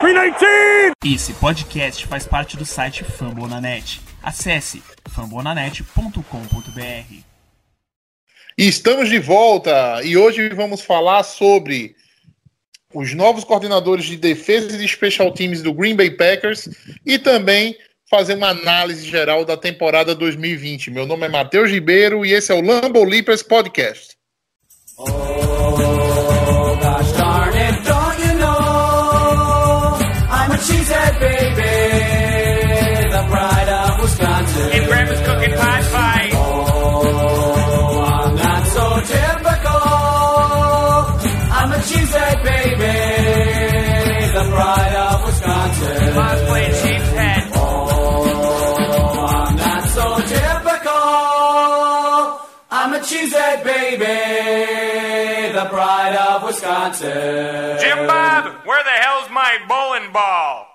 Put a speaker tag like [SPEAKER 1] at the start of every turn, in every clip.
[SPEAKER 1] 319!
[SPEAKER 2] Esse podcast faz parte do site Fambonanet. Acesse fambonanet.com.br.
[SPEAKER 3] Estamos de volta e hoje vamos falar sobre os novos coordenadores de defesa e de special teams do Green Bay Packers e também fazer uma análise geral da temporada 2020. Meu nome é Matheus Ribeiro e esse é o Lambo Leapers Podcast.
[SPEAKER 4] Oh, pride of Wisconsin.
[SPEAKER 1] Jim Bob, where the hell's my bowling ball?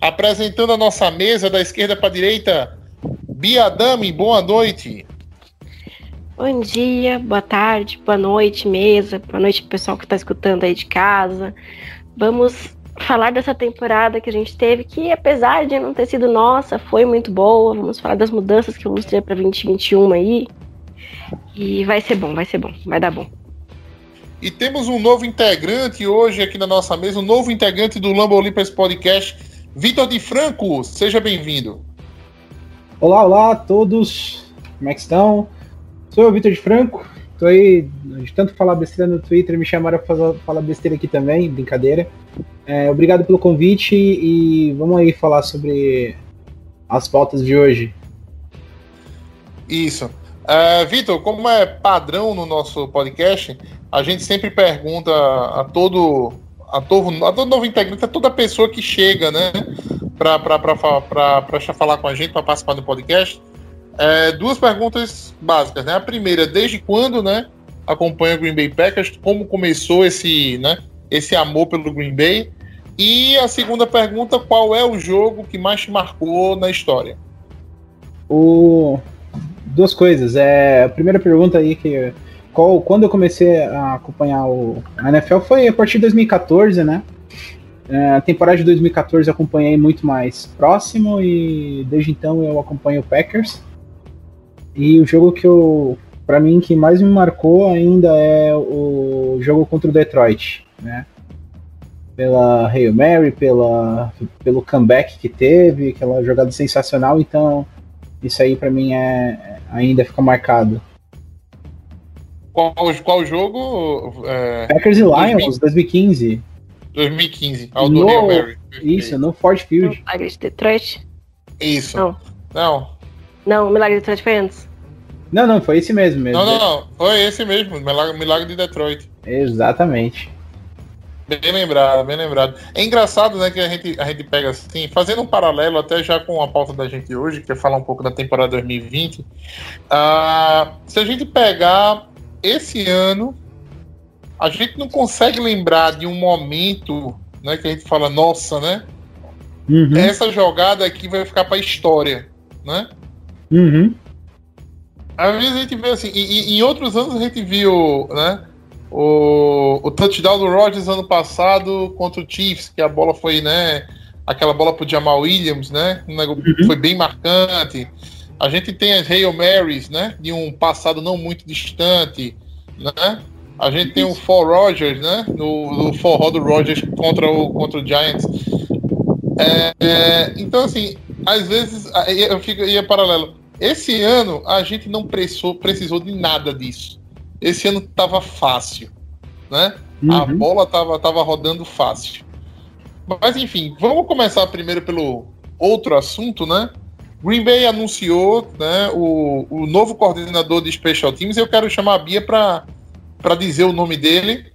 [SPEAKER 3] Apresentando a nossa mesa da esquerda para a direita, Bia Dami, boa noite.
[SPEAKER 5] Bom dia, boa tarde, boa noite, mesa, boa noite pessoal que está escutando aí de casa. Vamos falar dessa temporada que a gente teve, que apesar de não ter sido nossa, foi muito boa. Vamos falar das mudanças que vamos ter para 2021 aí. E vai ser bom, vai ser bom, vai dar bom.
[SPEAKER 3] E temos um novo integrante hoje aqui na nossa mesa, um novo integrante do Lambo Olympus Podcast, Vitor de Franco. Seja bem-vindo.
[SPEAKER 6] Olá, olá a todos, como é que estão? Sou o Vitor de Franco, tô aí de tanto falar besteira no Twitter, me chamaram para fazer, falar besteira aqui também, brincadeira. É, obrigado pelo convite e vamos aí falar sobre as pautas de hoje.
[SPEAKER 3] Isso. É, Vitor, como é padrão no nosso podcast, a gente sempre pergunta a todo, a todo, a todo novo integrante, a toda pessoa que chega, né, para falar com a gente, para participar do podcast, é, duas perguntas básicas, né? A primeira, desde quando, né, acompanha o Green Bay Packers? Como começou esse, né, esse amor pelo Green Bay? E a segunda pergunta, qual é o jogo que mais te marcou na história?
[SPEAKER 6] O duas coisas. É, a primeira pergunta aí que qual, quando eu comecei a acompanhar o a NFL foi a partir de 2014, né? É, a temporada de 2014 eu acompanhei muito mais próximo e desde então eu acompanho o Packers. E o jogo que eu, para mim, que mais me marcou ainda é o jogo contra o Detroit, né? Pela Hail Mary, pela, pelo comeback que teve, aquela jogada sensacional. Então, isso aí para mim é ainda fica marcado.
[SPEAKER 3] Qual, qual jogo? É,
[SPEAKER 6] Packers e Lions, 2015.
[SPEAKER 3] 2015, ao do Hail Mary.
[SPEAKER 6] Isso, no Ford Field.
[SPEAKER 5] Milagre de Detroit?
[SPEAKER 3] Isso.
[SPEAKER 5] Não.
[SPEAKER 3] Não,
[SPEAKER 5] Não, o Milagre de Detroit foi antes.
[SPEAKER 6] Não, não, foi esse mesmo mesmo.
[SPEAKER 3] não, não, não. Foi esse mesmo, Milagre, Milagre de Detroit.
[SPEAKER 6] Exatamente.
[SPEAKER 3] Bem lembrado, bem lembrado. É engraçado, né, que a gente, a gente pega assim, fazendo um paralelo até já com a pauta da gente hoje, que é falar um pouco da temporada 2020. Ah, se a gente pegar esse ano, a gente não consegue lembrar de um momento, né, que a gente fala, nossa, né?
[SPEAKER 6] Uhum,
[SPEAKER 3] Essa jogada aqui vai ficar para história, né?
[SPEAKER 6] uhum.
[SPEAKER 3] Às vezes a gente vê assim, e, e em outros anos a gente viu, né? O, o touchdown do Rodgers ano passado contra o Chiefs, que a bola foi, né? Aquela bola pro Jamal Williams, né? Um negócio foi bem marcante. A gente tem as Hail Marys, né? De um passado não muito distante, né? A gente tem o For Rogers, né? No, no forró do Rogers contra o, contra o Giants. É, é, então, assim, às vezes eu fico ia paralelo. Esse ano a gente não precisou, precisou de nada disso. Esse ano tava fácil, né? A
[SPEAKER 6] Uhum.
[SPEAKER 3] bola tava, tava rodando fácil. Mas enfim, vamos começar primeiro pelo outro assunto, né? Green Bay anunciou né, o, o novo coordenador de Special Teams. Eu quero chamar a Bia para dizer o nome dele.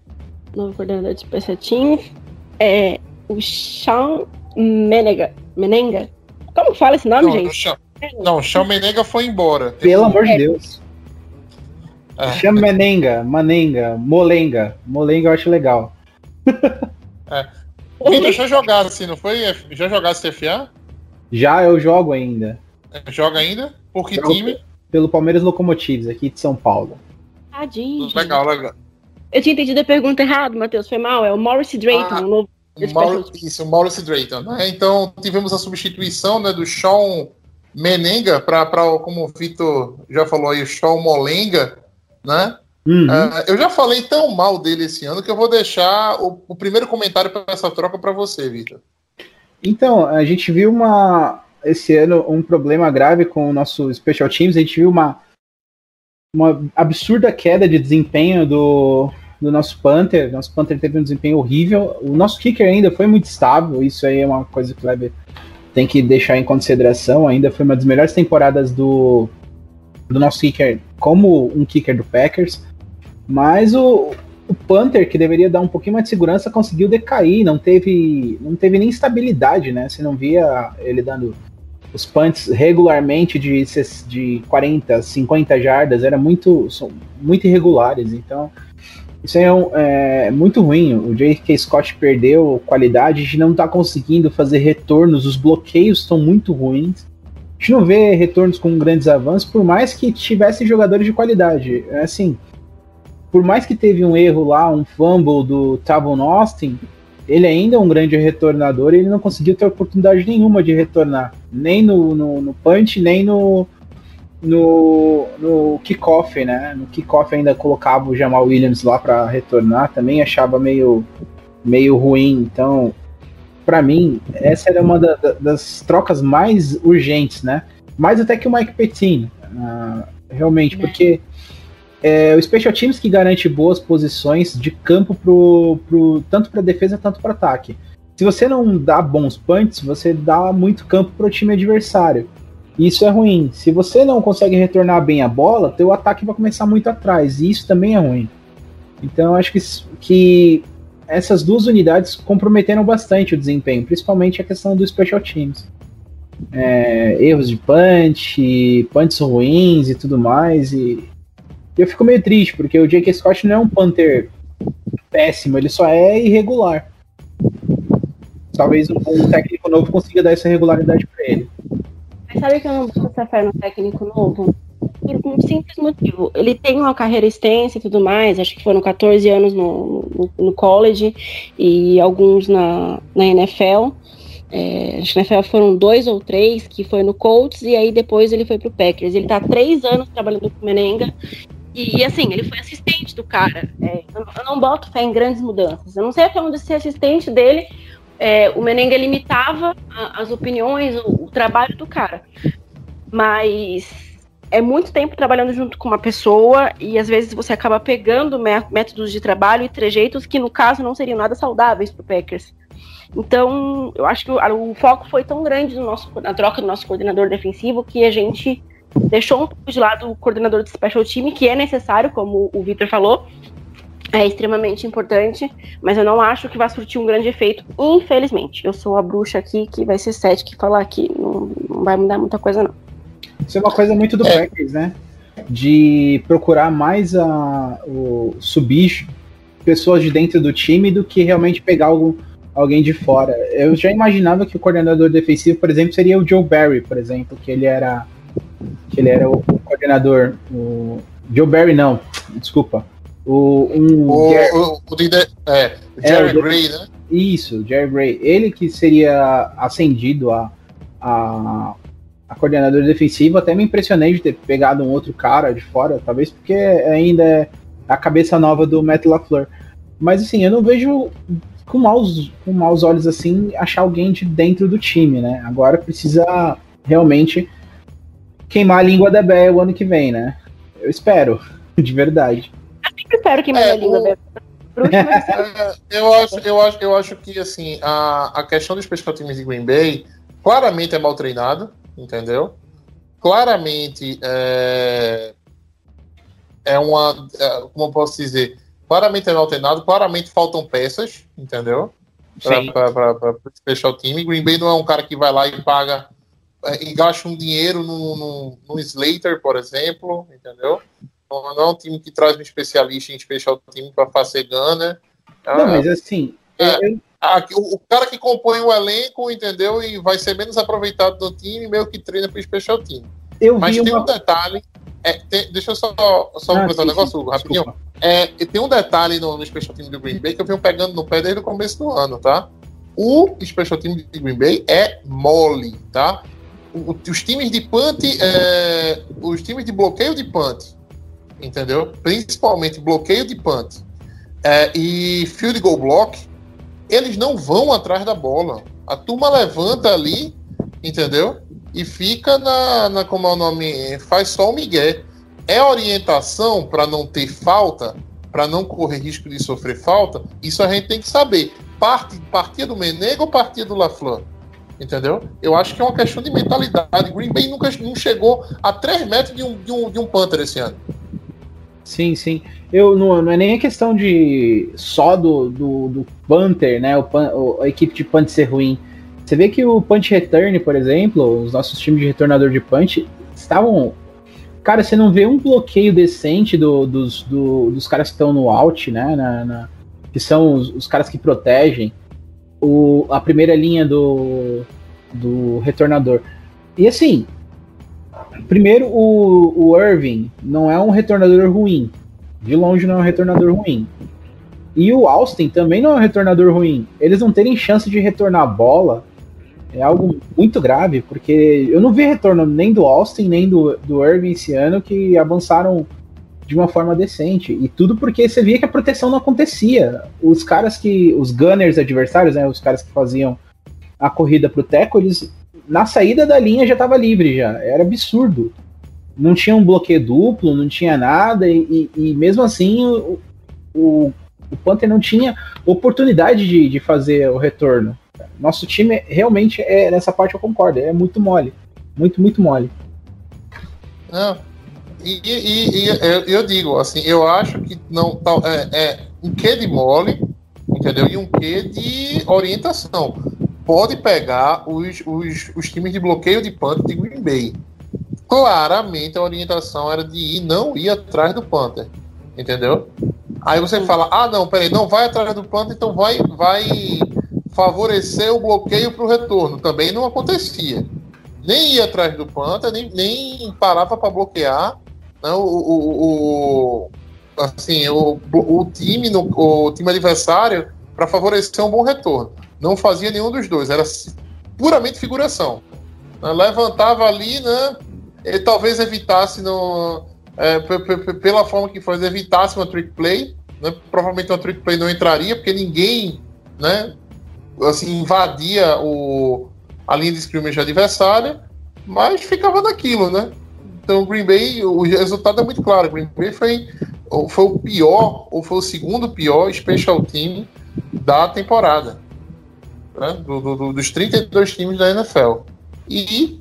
[SPEAKER 5] Novo coordenador de Special Teams. É o Sean Menega. Menenga? Como fala esse nome,
[SPEAKER 3] Não,
[SPEAKER 5] gente?
[SPEAKER 3] não, Sean- não, o Sean Menega foi embora.
[SPEAKER 6] Pelo amor de Deus.
[SPEAKER 3] É.
[SPEAKER 6] Chama Menenga, Manenga, Molenga. Molenga eu acho legal.
[SPEAKER 3] Vitor, já jogasse, não foi? Já jogasse FA?
[SPEAKER 6] Já eu jogo ainda.
[SPEAKER 3] Joga ainda? Por que
[SPEAKER 6] Jogo.
[SPEAKER 3] time?
[SPEAKER 6] Pelo Palmeiras Locomotives, aqui de São Paulo.
[SPEAKER 5] Tadinho. gente.
[SPEAKER 3] Legal, legal.
[SPEAKER 5] Eu tinha entendido a pergunta errada, Matheus. Foi mal. É o Morris Drayton,
[SPEAKER 3] Ah.
[SPEAKER 5] o novo
[SPEAKER 3] O Mauro, isso, o Maurice Drayton. Né? Então tivemos a substituição né, do Sean Menenga para, como o Vitor já falou aí, o Sean Molenga, né?
[SPEAKER 6] Uhum.
[SPEAKER 3] Uh, eu já falei tão mal dele esse ano que eu vou deixar o, o primeiro comentário para essa troca para você, Vitor.
[SPEAKER 6] Então, a gente viu uma esse ano um problema grave com o nosso Special Teams. A gente viu uma, uma absurda queda de desempenho do, do nosso Panther. Nosso Panther teve um desempenho horrível. O nosso kicker ainda foi muito estável. Isso aí é uma coisa que o Kleber tem que deixar em consideração. Ainda foi uma das melhores temporadas do, do nosso kicker como um kicker do Packers. Mas o, o Panther, que deveria dar um pouquinho mais de segurança, conseguiu decair, não teve, não teve nem estabilidade, né? Você não via ele dando os punts regularmente de, de 40, 50 jardas, era muito, são muito irregulares, então isso é, um, é muito ruim. O J.K. Scott perdeu qualidade, gente não está conseguindo fazer retornos, os bloqueios estão muito ruins. A gente não vê retornos com grandes avanços, por mais que tivesse jogadores de qualidade. É assim, por mais que teve um erro lá, um fumble do Tavon Austin, ele ainda é um grande retornador e ele não conseguiu ter oportunidade nenhuma de retornar. Nem no, no, no punch, nem no, no, no kickoff, né? No kickoff ainda colocava o Jamal Williams lá para retornar, também achava meio, meio ruim. Então, para mim, essa era uma da, da, das trocas mais urgentes, né? Mais até que o Mike Petin, uh, realmente, é. porque é o Special Teams que garante boas posições de campo pro, pro, tanto para defesa tanto para ataque. Se você não dá bons punts, você dá muito campo para o time adversário. Isso é ruim. Se você não consegue retornar bem a bola, teu ataque vai começar muito atrás. E isso também é ruim. Então acho que, que essas duas unidades comprometeram bastante o desempenho, principalmente a questão do Special Teams. É, erros de punch, punts ruins e tudo mais. E eu fico meio triste, porque o J.K. Scott não é um Panther péssimo, ele só é irregular. Talvez um técnico novo consiga dar essa regularidade para ele.
[SPEAKER 5] Mas sabe que eu não boto essa fé no técnico novo? Por um simples motivo. Ele tem uma carreira extensa e tudo mais, acho que foram 14 anos no, no, no college e alguns na, na NFL. É, acho que na NFL foram dois ou três, que foi no Colts, e aí depois ele foi pro Packers. Ele tá três anos trabalhando com o Menenga, e, assim, ele foi assistente do cara. É, eu, eu, não boto fé em grandes mudanças. Eu não sei até onde ser assistente dele. É, o Menenga limitava a, as opiniões, o, o, trabalho do cara. Mas é muito tempo trabalhando junto com uma pessoa e às vezes você acaba pegando métodos de trabalho e trejeitos que, no caso, não seriam nada saudáveis para o Packers. Então, eu acho que o, o, foco foi tão grande no nosso, na troca do nosso coordenador defensivo que a gente deixou um pouco de lado o coordenador de special team, que é necessário, como o Victor falou, é extremamente importante, mas eu não acho que vai surtir um grande efeito, infelizmente. Eu sou a bruxa aqui que vai ser sete que falar que não, não vai mudar muita coisa, não.
[SPEAKER 6] Isso é uma coisa muito do é. Packers, né? De procurar mais a, o subir pessoas de dentro do time do que realmente pegar algum, alguém de fora. Eu já imaginava que o coordenador defensivo, por exemplo, seria o Joe Barry, por exemplo, que ele era que ele era o, o coordenador. O Joe Barry, não, desculpa. O, um,
[SPEAKER 3] o, Jerry, o, o, é, Jerry é, Gray, né?
[SPEAKER 6] Isso, Jerry Gray. Ele que seria ascendido a, a, a coordenador defensivo. Até me impressionei de ter pegado um outro cara de fora, talvez porque ainda é a cabeça nova do Matt LaFleur. Mas assim, eu não vejo com maus, com maus olhos assim achar alguém de dentro do time, né? Agora precisa realmente queimar a língua da Bé o ano que vem, né? Eu espero, de verdade.
[SPEAKER 5] Eu sempre espero queimar é, a língua da
[SPEAKER 3] é, eu, acho, eu, acho, eu acho que assim, a, a questão dos special de Green Bay claramente é mal treinado, entendeu? Claramente é, é uma. É, como eu posso dizer? Claramente é mal treinado, claramente faltam peças, entendeu? Para o special team. Green Bay não é um cara que vai lá e paga é, e gasta um dinheiro no, no, no Slater, por exemplo, entendeu? Não, não é um time que traz um especialista em special team para fazer gana.
[SPEAKER 6] Não, mas assim.
[SPEAKER 3] É, eu... a, o, o, cara que compõe o elenco, entendeu? E vai ser menos aproveitado do time, meio que treina para special team.
[SPEAKER 6] Eu
[SPEAKER 3] mas tem
[SPEAKER 6] uma...
[SPEAKER 3] um detalhe. É, tem, deixa eu só, só ah, completar um negócio, sim, rapidinho. É, tem um detalhe no, no special team do Green Bay que eu venho pegando no pé desde o começo do ano, tá? O special team de Green Bay é mole, tá? O- os times de punt, é, os times de bloqueio de punt, entendeu? Principalmente bloqueio de punt é, e field goal block, eles não vão atrás da bola. A turma levanta ali, entendeu? E fica na, na como é o nome, faz só o migué. É orientação para não ter falta, para não correr risco de sofrer falta. Isso a gente tem que saber. Parte, partia do Menego ou partia do LaFleur? Entendeu? Eu acho que é uma questão de mentalidade. Green Bay nunca não chegou a 3 metros de um, de um, de um Panther esse ano.
[SPEAKER 6] Sim, sim. Eu não, não é nem a questão de só do, do, do Panther, né? O, o- a equipe de Punt ser ruim. Você vê que o Punch Return, por exemplo, os nossos times de retornador de Punch estavam. Cara, você não vê um bloqueio decente do- dos, do- dos caras que estão no out, né? na- na- que são os, os caras que protegem o, a primeira linha do, do retornador. E assim, primeiro o, o Irving não é um retornador ruim. De longe não é um retornador ruim. E o Austin também não é um retornador ruim. Eles não terem chance de retornar a bola é algo muito grave, porque eu não vi retorno nem do Austin, nem do, do Irving esse ano que avançaram de uma forma decente. E tudo porque você via que a proteção não acontecia. Os caras que. Os gunners adversários, né? Os caras que faziam a corrida pro Teco, eles. Na saída da linha já estava livre já. Era absurdo. Não tinha um bloqueio duplo, não tinha nada, e, e- e mesmo assim o, o, o Panther não tinha oportunidade de, de fazer o retorno. Nosso time realmente é nessa parte eu concordo, é muito mole. Muito, muito mole.
[SPEAKER 3] Não. E, e- e- eu, eu digo, assim, eu acho que não tal- é, é um quê de mole, entendeu? E um quê de orientação. Pode pegar os, os, os times de bloqueio de punt de Green Bay. Claramente a orientação era de ir, não ir atrás do Panther. Entendeu? Aí você fala, ah não, peraí, não vai atrás do Panther, então vai, vai favorecer o bloqueio para o retorno. Também não acontecia nem ia atrás do Panther, nem, nem parava para bloquear né, o, o, o- assim, o, o time no, o time adversário para favorecer um bom retorno. Não fazia nenhum dos dois, era puramente figuração. Né, Levantava ali, né? Ele talvez evitasse no, é, pela forma que faz, evitasse uma trick play. Né, provavelmente uma trick play não entraria, porque ninguém né, assim, invadia o, a linha de scrimmage adversária, mas ficava naquilo, né? Então, o Green Bay, o resultado é muito claro. O Green Bay foi, foi o pior, ou foi o segundo pior special team da temporada. Né? Do- do- do- dos 32 times da NFL. E,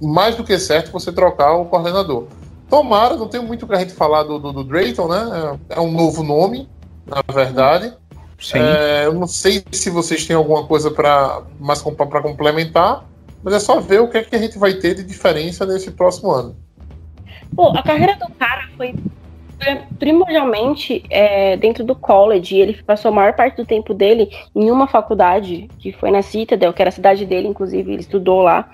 [SPEAKER 3] mais do que certo, você trocar o coordenador. Tomara, não tem muito o que a gente falar do, do, do Drayton, né? É um novo nome, na verdade.
[SPEAKER 6] Sim.
[SPEAKER 3] É, eu não sei se vocês têm alguma coisa para mais para complementar, mas é só ver o que, é que a gente vai ter de diferença nesse próximo ano.
[SPEAKER 5] Pô, a carreira do cara foi primordialmente é, dentro do college. Ele passou a maior parte do tempo dele em uma faculdade, que foi na Citadel, que era a cidade dele, inclusive, ele estudou lá.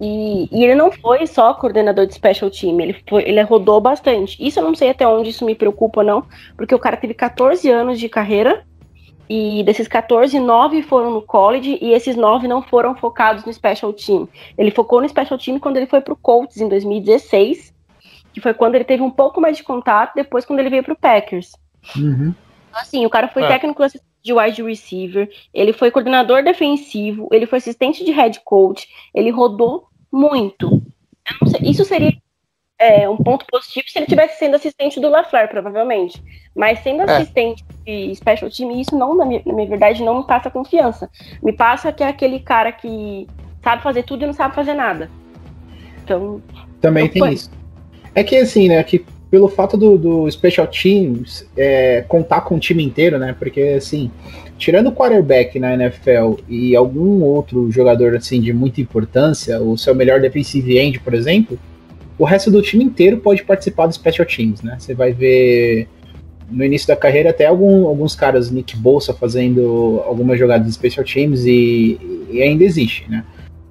[SPEAKER 5] E, e ele não foi só coordenador de special team, ele, foi, ele rodou bastante. Isso eu não sei até onde isso me preocupa, não, porque o cara teve 14 anos de carreira, e desses 14, 9 foram no college, e esses 9 não foram focados no special team. Ele focou no special team quando ele foi pro Colts em 2016, que foi quando ele teve um pouco mais de contato, depois quando ele veio pro Packers.
[SPEAKER 6] Uhum.
[SPEAKER 5] Então, assim, o cara foi
[SPEAKER 3] É.
[SPEAKER 5] técnico assistente de wide receiver, ele foi coordenador defensivo, ele foi assistente de head coach, ele rodou muito. Eu não sei, isso seria é, um ponto positivo se ele tivesse sendo assistente do LaFleur, provavelmente. Mas sendo
[SPEAKER 3] É.
[SPEAKER 5] assistente de special team, isso não, na minha, na minha verdade, não me passa confiança. Me passa que é aquele cara que sabe fazer tudo e não sabe fazer nada. Então,
[SPEAKER 6] Também tem
[SPEAKER 5] foi.
[SPEAKER 6] isso. É que assim, né, que pelo fato do, do Special Teams é, contar com o time inteiro, né, porque assim, tirando o quarterback na NFL e algum outro jogador assim de muita importância, o seu melhor defensive end, por exemplo, o resto do time inteiro pode participar do Special Teams, né? Você vai ver no início da carreira até algum- alguns caras, Nick Bolsa, fazendo algumas jogadas de Special Teams e, e ainda existe, né?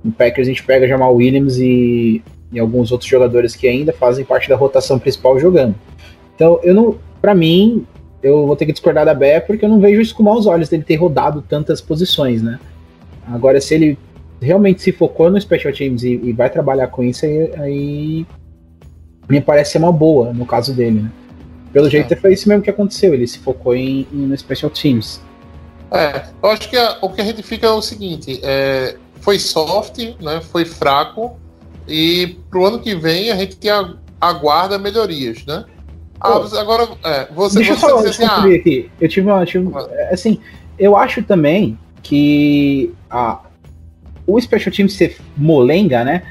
[SPEAKER 6] No Packers a gente pega Jamal Williams e, e alguns outros jogadores que ainda fazem parte da rotação principal jogando. Então, eu não, para mim, eu vou ter que discordar da Bé porque eu não vejo isso com maus olhos dele ter rodado tantas posições, né? Agora, se ele realmente se focou no Special Teams e, e vai trabalhar com isso, aí, aí me parece ser uma boa no caso dele, né? Pelo jeito
[SPEAKER 3] É.
[SPEAKER 6] foi isso mesmo que aconteceu, ele se focou em, em- no Special Teams.
[SPEAKER 3] É, eu acho que a- o que a gente fica é o seguinte: é, foi soft, né, foi fraco, e pro ano que vem a gente aguarda melhorias, né? Ah,
[SPEAKER 6] Pô.
[SPEAKER 3] agora, é, você,
[SPEAKER 6] Deixa eu
[SPEAKER 3] você
[SPEAKER 6] eu
[SPEAKER 3] assim, ah,
[SPEAKER 6] aqui. Eu tive uma. Tive,
[SPEAKER 3] Vai.
[SPEAKER 6] assim, eu acho também que a, o Special Team ser molenga, né?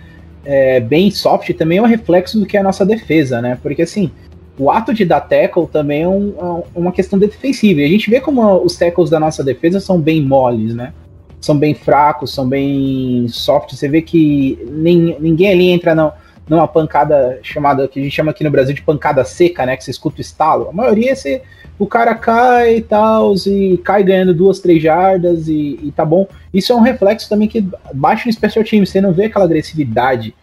[SPEAKER 6] é, bem soft também é um reflexo do que é a nossa defesa, né? Porque assim, o ato de dar tackle também é, um- é uma questão defensiva. E a gente vê como os tackles da nossa defesa são bem moles, né? São bem fracos, são bem soft. Você vê que nem, ninguém ali entra não, numa pancada chamada, que a gente chama aqui no Brasil de pancada seca, né? Que você escuta o estalo. A maioria você, o cara cai e tal, e cai ganhando duas, três jardas e, e tá bom. Isso é um reflexo também que baixa no special team, você não vê aquela agressividade.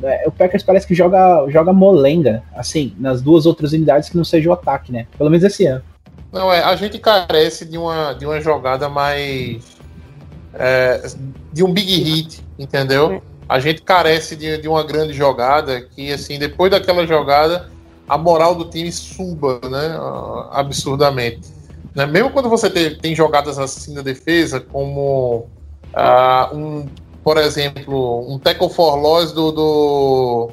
[SPEAKER 6] É, o Packers parece que joga, joga molenga, assim, nas duas outras unidades que não seja o ataque, né? Pelo menos esse ano.
[SPEAKER 3] Não, é, a gente carece de uma, de uma jogada mais. É, de um big hit, entendeu? A gente carece de, de uma grande jogada que, assim, depois daquela jogada, a moral do time suba, né? Absurdamente. Né? Mesmo quando você tem, tem jogadas assim na defesa, como ah, um, por exemplo, um tackle for loss do, do,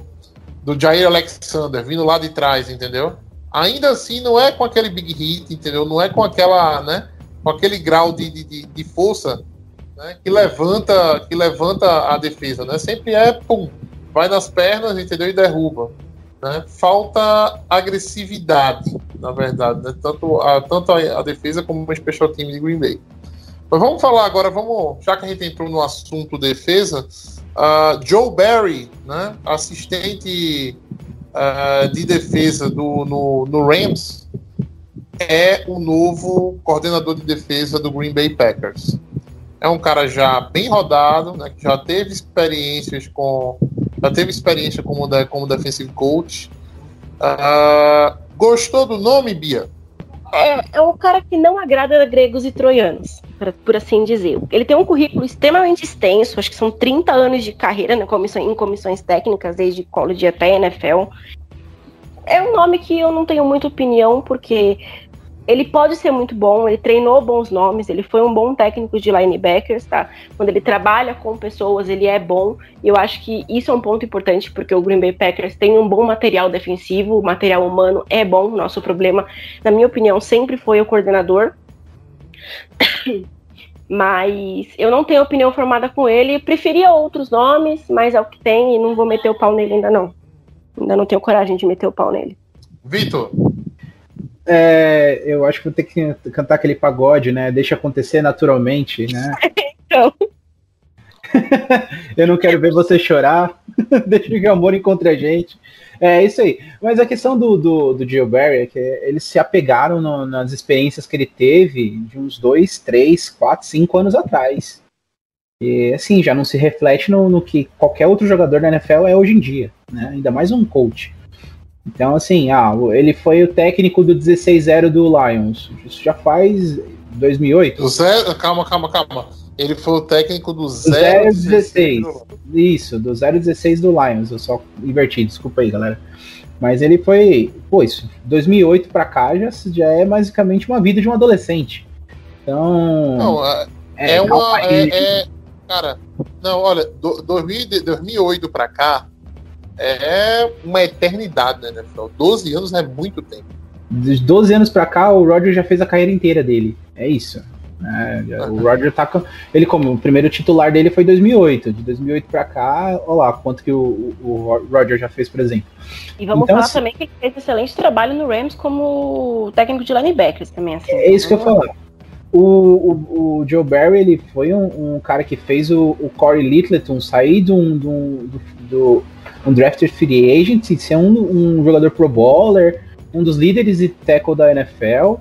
[SPEAKER 3] do Jair Alexander vindo lá de trás, entendeu? ainda assim não é com aquele big hit, entendeu? Não é com aquela, né? Com aquele grau de, de- de força né? que levanta que levanta a defesa, né? Sempre é pum, vai nas pernas, entendeu? E derruba. Né? Falta agressividade, na verdade, né? tanto, a, tanto a, a defesa como o special team de Green Bay. Mas vamos falar agora, vamos, já que a gente entrou no assunto defesa, ah, Joe Barry, né? assistente ah, de defesa do, no, no Rams é o novo coordenador de defesa do Green Bay Packers. É um cara já bem rodado, né, que já teve experiências com. Já teve experiência como, de- como defensive coach. Ah, gostou do nome, Bia?
[SPEAKER 5] É, é um cara que não agrada gregos e troianos, por assim dizer. Ele tem um currículo extremamente extenso, acho que são 30 anos de carreira né, em comissões técnicas, desde college até NFL. É um nome que eu não tenho muita opinião, porque ele pode ser muito bom, ele treinou bons nomes, ele foi um bom técnico de linebackers, tá? Quando ele trabalha com pessoas, ele é bom. E eu acho que isso é um ponto importante, porque o Green Bay Packers tem um bom material defensivo, o material humano é bom. Nosso problema, na minha opinião, sempre foi o coordenador. Mas eu não tenho opinião formada com ele. Preferia outros nomes, mas é o que tem e não vou meter o pau nele ainda não. Ainda não tenho coragem de meter o pau nele.
[SPEAKER 3] Vitor,
[SPEAKER 6] É, eu acho que vou ter que cantar aquele pagode, né? Deixa acontecer naturalmente, né?
[SPEAKER 5] Então.
[SPEAKER 6] eu não quero ver você chorar. Deixa que o amor encontre a gente. É isso aí. Mas a questão do, do, do Joe Barry é que eles se apegaram no- nas experiências que ele teve de uns dois, três, quatro, cinco anos atrás. E assim, já não se reflete no, no que qualquer outro jogador da NFL é hoje em dia, né? Ainda mais um coach. Então, assim, ah, ele foi o técnico do 16-0 do Lions. Isso já faz 2008.
[SPEAKER 3] o Zé, calma, calma, calma. Ele foi o técnico do
[SPEAKER 6] 016.
[SPEAKER 3] 016.
[SPEAKER 6] Isso, do 016 do Lions. Eu só inverti, desculpa aí, galera. Mas ele foi, pô, isso, 2008 pra cá já, já é basicamente uma vida de um adolescente. Então,
[SPEAKER 3] Não, é, é uma. É, é- cara, não, olha, do, 2000, de 2008 pra cá é uma eternidade, né, NFL? 12 anos é muito tempo.
[SPEAKER 6] dos 12 anos pra cá, o Roger já fez a carreira inteira dele. É isso. né? Já- o Roger tá com. Ele, como o primeiro titular dele foi em 2008. De 2008 pra cá, olha lá quanto que o, o, Roger já fez, por exemplo.
[SPEAKER 5] E vamos
[SPEAKER 6] Então,
[SPEAKER 5] falar
[SPEAKER 6] assim-
[SPEAKER 5] também que ele fez excelente trabalho no Rams como técnico de linebackers também. Assim.
[SPEAKER 6] É isso que eu ia falar. O, o, o Joe Barry ele foi um, um cara que fez o, o Corey Littleton sair de um, de um, do, do- um drafted free agent ser um, um jogador pro bowler, um dos líderes de tackle da NFL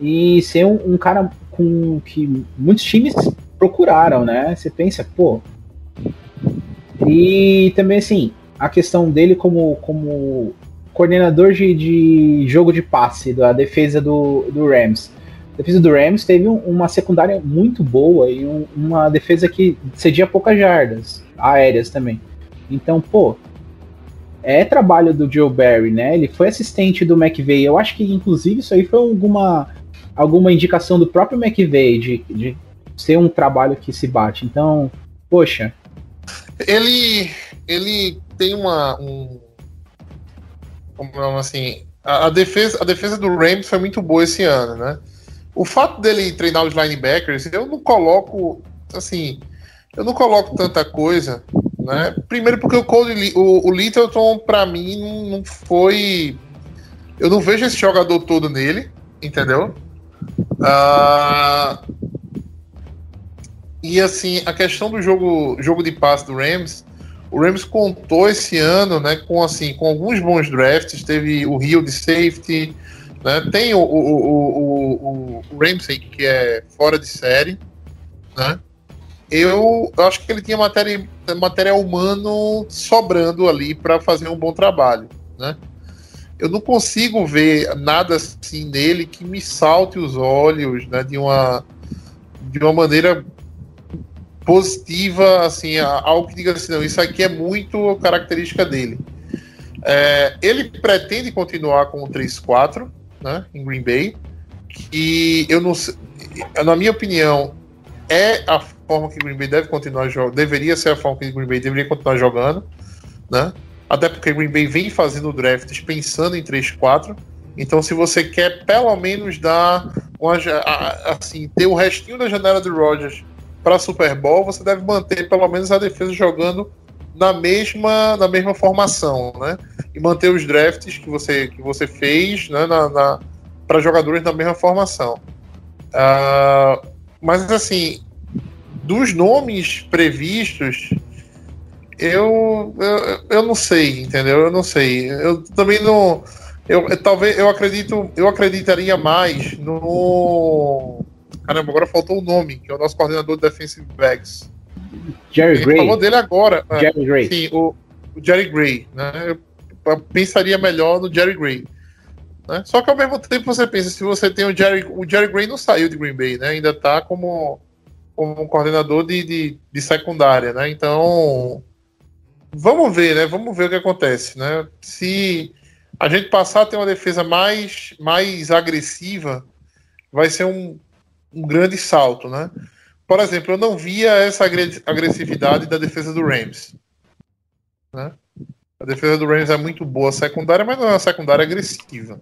[SPEAKER 6] e ser um, um cara com que muitos times procuraram, né? Você pensa, pô. E também assim, a questão dele como, como coordenador de, de jogo de passe da defesa do, do Rams. A defesa do Rams teve um- uma secundária muito boa e um- uma defesa que cedia poucas jardas, aéreas também. Então, pô, é trabalho do Joe Barry, né? Ele foi assistente do McVay. Eu acho que, inclusive, isso aí foi alguma, alguma indicação do próprio McVay de, de ser um trabalho que se bate. Então, poxa,
[SPEAKER 3] Ele, ele tem uma. Um, como assim, a, a defesa, a defesa do Rams foi muito boa esse ano, né? O fato dele treinar os linebackers, eu não coloco. Assim, eu não coloco tanta coisa, né? Primeiro porque o Li- o, o Littleton, pra mim, não, não foi. Eu não vejo esse jogador todo nele, entendeu? Ah, e assim, a questão do jogo, jogo de passe do Rams, o Rams contou esse ano, né, com assim, com alguns bons drafts, teve o Rio de safety, né, tem o, o, o, o, o Ramsey que é fora de série, né? Eu acho que ele tinha matéria, material humano sobrando ali para fazer um bom trabalho, né? Eu não consigo ver nada assim nele que me salte os olhos, né, de uma de uma maneira positiva, assim, algo que diga assim, não, isso aqui é muito característica dele. É, ele pretende continuar com o 3-4, né, em Green Bay, que eu não sei, na minha opinião, é a forma que Green Bay deve continuar jogando, deveria ser a forma que Green Bay deveria continuar jogando, né, até porque Green Bay vem fazendo drafts pensando em 3-4, então se você quer pelo menos dar uma, assim, ter o restinho da janela do Rodgers para Super Bowl, você deve manter pelo menos a defesa jogando na mesma, na mesma formação, né? E manter os drafts que você, que você fez né, na, na para jogadores na mesma formação. Ah, mas assim, dos nomes previstos, eu, eu, eu não sei, entendeu? Eu não sei. Eu também não. Eu, talvez eu acredito, eu acreditaria mais no. Caramba, agora faltou o nome, que é o nosso coordenador de defensive backs. A
[SPEAKER 6] Jerry
[SPEAKER 3] gente
[SPEAKER 6] Gray.
[SPEAKER 3] falou dele agora. é,
[SPEAKER 6] Jerry Gray.
[SPEAKER 3] Sim, o, o Jerry Gray, né? Eu, eu pensaria melhor no Jerry Gray. Né? Só que ao mesmo tempo você pensa, se você tem o Jerry. O Jerry Gray não saiu de Green Bay, né? Ainda tá como, como coordenador de, de, de secundária, né? Então. Vamos ver, né? Vamos ver o que acontece, né? Se a gente passar a ter uma defesa mais, mais agressiva, vai ser um, um grande salto, né? Por exemplo, eu não via essa agre- agressividade da defesa do Rams. Né? A defesa do Rams é muito boa secundária, mas não é uma secundária agressiva.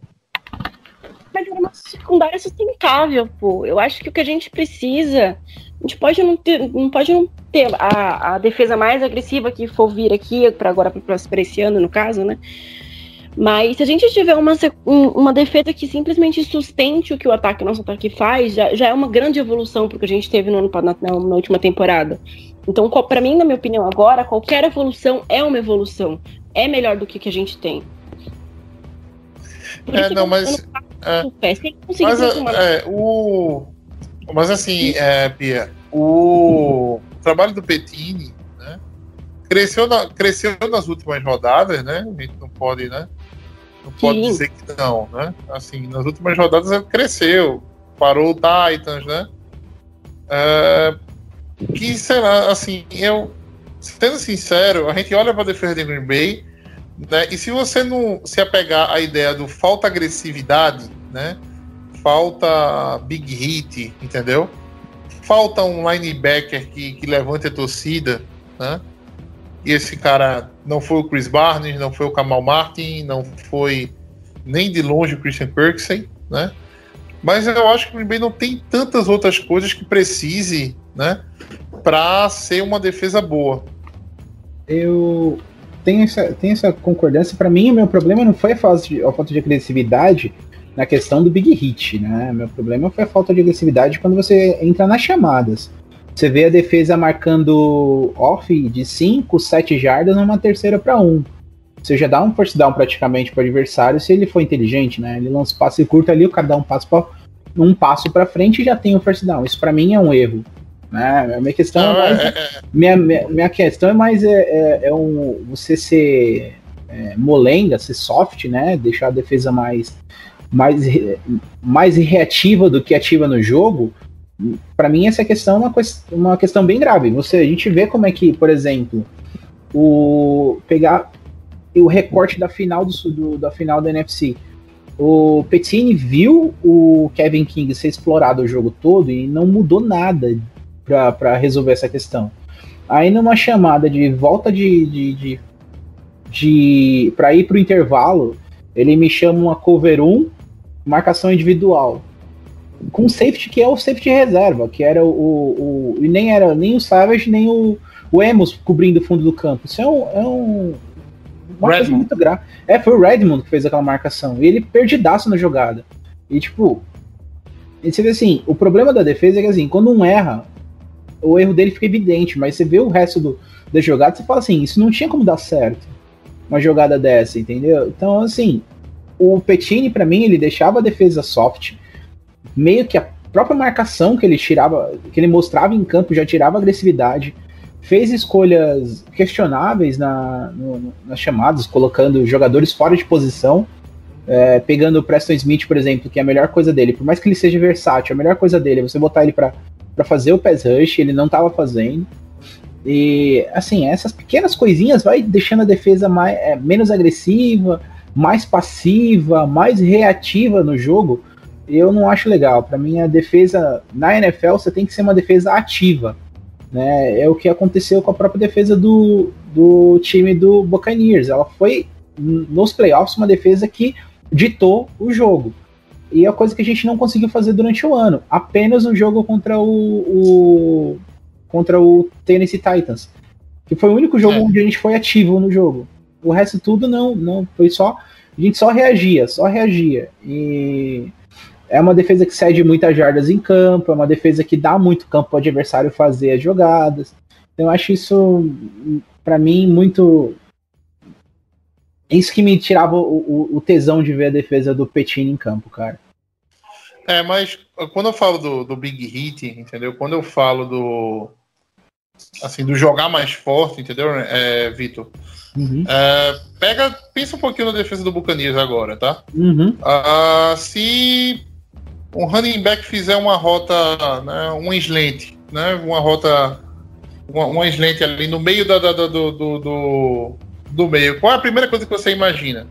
[SPEAKER 5] Mas é uma secundária sustentável, pô. Eu acho que o que a gente precisa. A gente pode não ter, não pode não ter a, a defesa mais agressiva que for vir aqui, para agora, para esse ano, no caso, né? Mas se a gente tiver uma, um- uma defesa que simplesmente sustente o que o ataque, nosso ataque faz, já, já é uma grande evolução pro que a gente teve no ano, na, na- última temporada. Então, pra mim, na minha opinião, agora, qualquer evolução é uma evolução. É melhor do que o que a gente tem. Por
[SPEAKER 3] É, não, mas-
[SPEAKER 5] o ele conseguir
[SPEAKER 3] Mas,
[SPEAKER 5] transformar
[SPEAKER 3] é, o... mas assim, é, Pia, o trabalho do Petini né, cresceu, na- cresceu nas últimas rodadas, né? A gente não pode, né? Não pode
[SPEAKER 5] Sim.
[SPEAKER 3] dizer que não, né? Assim, nas últimas rodadas ele cresceu, parou o Titans, né? É, que será, assim, eu, sendo sincero, a gente olha para a defesa de Green Bay, né? E se você não se apegar à ideia do falta agressividade, né? Falta big hit, entendeu? Falta um linebacker que, que levante a torcida, né? E esse cara não foi o Chris Barnes, não foi o Kamal Martin, não foi nem de longe o Christian Kirksey, né? Mas eu acho que o Green Bay não tem tantas outras coisas que precise, né? Para ser uma defesa boa.
[SPEAKER 6] eu tenho essa, tenho essa concordância. Para mim, o meu problema não foi a falta, de, a falta de agressividade na questão do big hit, né? Meu problema foi a falta de agressividade quando você entra nas chamadas. Você vê a defesa marcando off de 5, 7 jardas numa terceira para 1. Você já dá um first down praticamente para o adversário se ele for inteligente, né? Ele lança um passe curto ali, o cara dá um passo para um passo para frente e já tem o first down. Isso para mim é um erro. Né? Minha questão
[SPEAKER 3] Não,
[SPEAKER 6] é mais
[SPEAKER 3] é- é-
[SPEAKER 6] minha, minha, minha questão é mais é, é, é um, você ser é, molenga, ser soft, né? Deixar a defesa mais, mais, mais reativa do que ativa no jogo, para mim essa questão é uma, uma questão bem grave. Você, a gente vê como é que, por exemplo, o pegar o recorte da final do, do- da final da NFC. O Petini viu o Kevin King ser explorado o jogo todo e não mudou nada para resolver essa questão. Aí numa chamada de volta de, de, de, de para ir pro intervalo, ele me chama uma cover 1, marcação individual. Com safety que é o safety reserva, que era o, o, e nem era nem o Savage nem o, o Emos cobrindo o fundo do campo. Isso é um, é um uma coisa
[SPEAKER 3] Redmond.
[SPEAKER 6] muito grave. É, foi o Redmond que fez aquela marcação. E ele perdidaço na jogada. E tipo, e você vê assim, o problema da defesa é que assim, quando um erra, o erro dele fica evidente, mas você vê o resto do, da jogada, você fala assim, isso não tinha como dar certo. Uma jogada dessa, entendeu? Então, assim, o Petini, pra mim, ele deixava a defesa soft, meio que a própria marcação que ele tirava, que ele mostrava em campo já tirava agressividade, fez escolhas questionáveis na, no- nas chamadas, colocando jogadores fora de posição, é, pegando o Preston Smith, por exemplo, que é a melhor coisa dele, por mais que ele seja versátil, a melhor coisa dele é você botar ele para fazer o pass rush, ele não estava fazendo. E assim, essas pequenas coisinhas vai deixando a defesa mais, é, menos agressiva, mais passiva, mais reativa no jogo. Eu não acho legal. Para mim, a defesa na NFL você tem que ser uma defesa ativa. Né? É o que aconteceu com a própria defesa do, do time do Buccaneers. Ela foi nos playoffs uma defesa que ditou o jogo. E é a coisa que a gente não conseguiu fazer durante o ano. Apenas no jogo contra o, o- contra o Tennessee Titans. Que foi o único jogo
[SPEAKER 3] É.
[SPEAKER 6] onde a gente foi ativo no jogo. O resto tudo não, não foi só a gente só reagia, só reagia. E é uma defesa que cede muitas jardas em campo, é uma defesa que dá muito campo para o adversário fazer as jogadas. Então eu acho isso para mim muito isso que me tirava o, o- o tesão de ver a defesa do Petini em campo, cara.
[SPEAKER 3] É, mas quando eu falo do, do Big Hit, entendeu? Quando eu falo do. Assim, do jogar mais forte, entendeu, é, Vitor?
[SPEAKER 6] Uhum.
[SPEAKER 3] É, pega, pensa um pouquinho na defesa do Buccaneers agora, tá?
[SPEAKER 6] Uhum.
[SPEAKER 3] Ah, se um running back fizer uma rota, né, um slant, né, uma rota, uma, uma slant ali no meio da, da- da- do, do, do, do meio, qual é a primeira coisa que você imagina?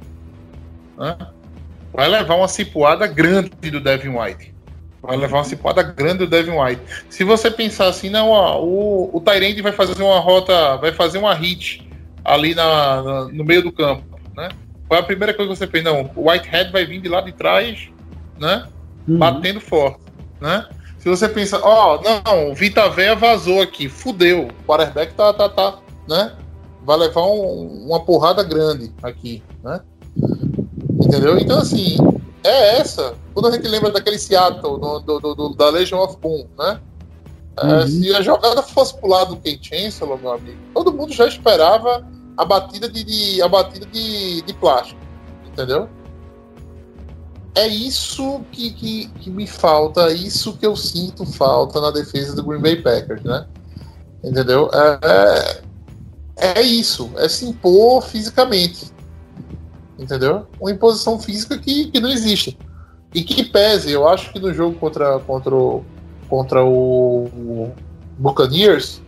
[SPEAKER 3] Né? Vai levar uma cipuada grande do Devin White. Vai levar uma cipuada grande do Devin White. Se você pensar assim, não, ó, o, o Tyrande vai fazer uma rota, vai fazer uma hit ali na, na- no meio do campo, né? Qual é a primeira coisa que você pensa? Não, o Whitehead vai vir de lá de trás, né?
[SPEAKER 6] Uhum.
[SPEAKER 3] Batendo forte, né? Se você pensa, ó, não, o Vita Véia vazou aqui, fudeu, o quarterback tá, tá, tá, né? Vai levar um- uma porrada grande aqui, né? Entendeu? Então, assim, é essa. Quando a gente lembra daquele Seattle, do, do- do- da Legion of Boom, né? É,
[SPEAKER 6] Uhum.
[SPEAKER 3] se a jogada fosse pro lado do Kate Chancellor, meu amigo, todo mundo já esperava a batida de, de- a batida de, de plástico, entendeu? É isso que, que, que me falta, é isso que eu sinto falta na defesa do Green Bay Packers, né? Entendeu? É, é, é isso, é se impor fisicamente, entendeu? Uma imposição física que, que não existe. E que pese, eu acho que no jogo contra, contra, o, contra o Buccaneers,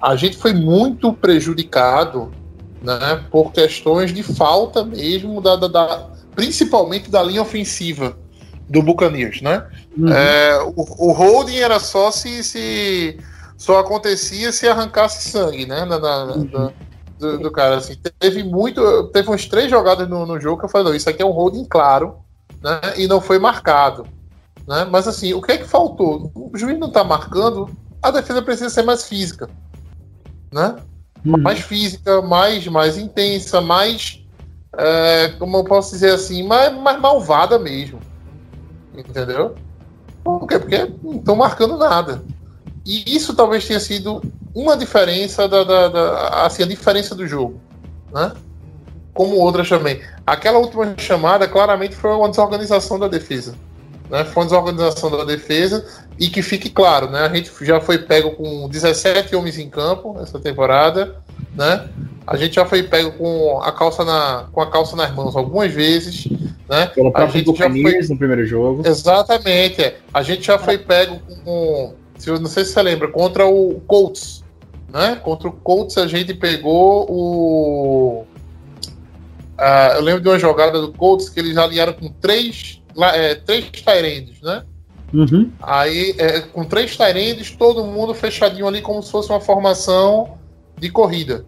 [SPEAKER 3] a gente foi muito prejudicado né, por questões de falta mesmo, da, da- da- principalmente da linha ofensiva do Buccaneers. Né?
[SPEAKER 6] Uhum.
[SPEAKER 3] É, o, o holding era só se, se só acontecia se arrancasse sangue, né? Na, na- na- do, do cara. Assim, teve muito. Teve uns três jogadas no, no jogo que eu falei, não, isso aqui é um holding claro, né? E não foi marcado. Né? Mas assim, o que é que faltou? O juiz não tá marcando, a defesa precisa ser mais física. Né?
[SPEAKER 6] Uhum.
[SPEAKER 3] mais física, mais, mais intensa, mais, é, como eu posso dizer assim, mais, mais malvada mesmo. Entendeu? Por quê? Porque não estão marcando nada. E isso talvez tenha sido uma diferença da, da, da- assim, a diferença do jogo, né? Como outras também. Aquela última chamada claramente foi uma desorganização da defesa, né? Foi uma desorganização da defesa e que fique claro, né? A gente já foi pego com 17 homens em campo essa temporada, né? A gente já foi pego com a calça na com a calça nas mãos algumas vezes, né?
[SPEAKER 6] Pelo
[SPEAKER 3] A gente já foi
[SPEAKER 6] no primeiro jogo.
[SPEAKER 3] Exatamente. é. A gente já foi pego com. Se não sei se você lembra, contra o Colts. Né? Contra o Colts a gente pegou o. Ah, eu lembro de uma jogada do Colts que eles alinharam com três, é, três Tyrands, né?
[SPEAKER 6] Uhum.
[SPEAKER 3] Aí, é, com três Tyrands, todo mundo fechadinho ali como se fosse uma formação de corrida.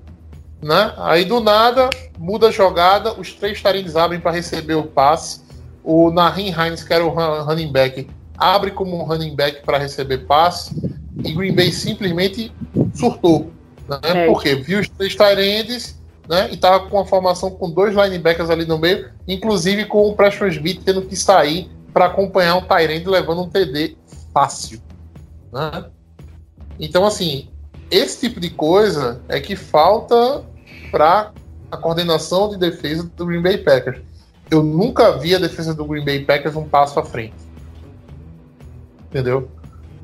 [SPEAKER 3] Né? Aí do nada, muda a jogada, os três Tyrands abrem para receber o passe. O Nahin Hines, que era o run- running back, abre como um running back para receber passe. E Green Bay simplesmente surtou. Né?
[SPEAKER 5] É.
[SPEAKER 3] Porque viu os três Tyrands né? e tava com uma formação com dois linebackers ali no meio, inclusive com o Preston Smith tendo que sair para acompanhar um Tyrande levando um TD fácil. Né? Então, assim, esse tipo de coisa é que falta para a coordenação de defesa do Green Bay Packers. Eu nunca vi a defesa do Green Bay Packers um passo à frente. Entendeu?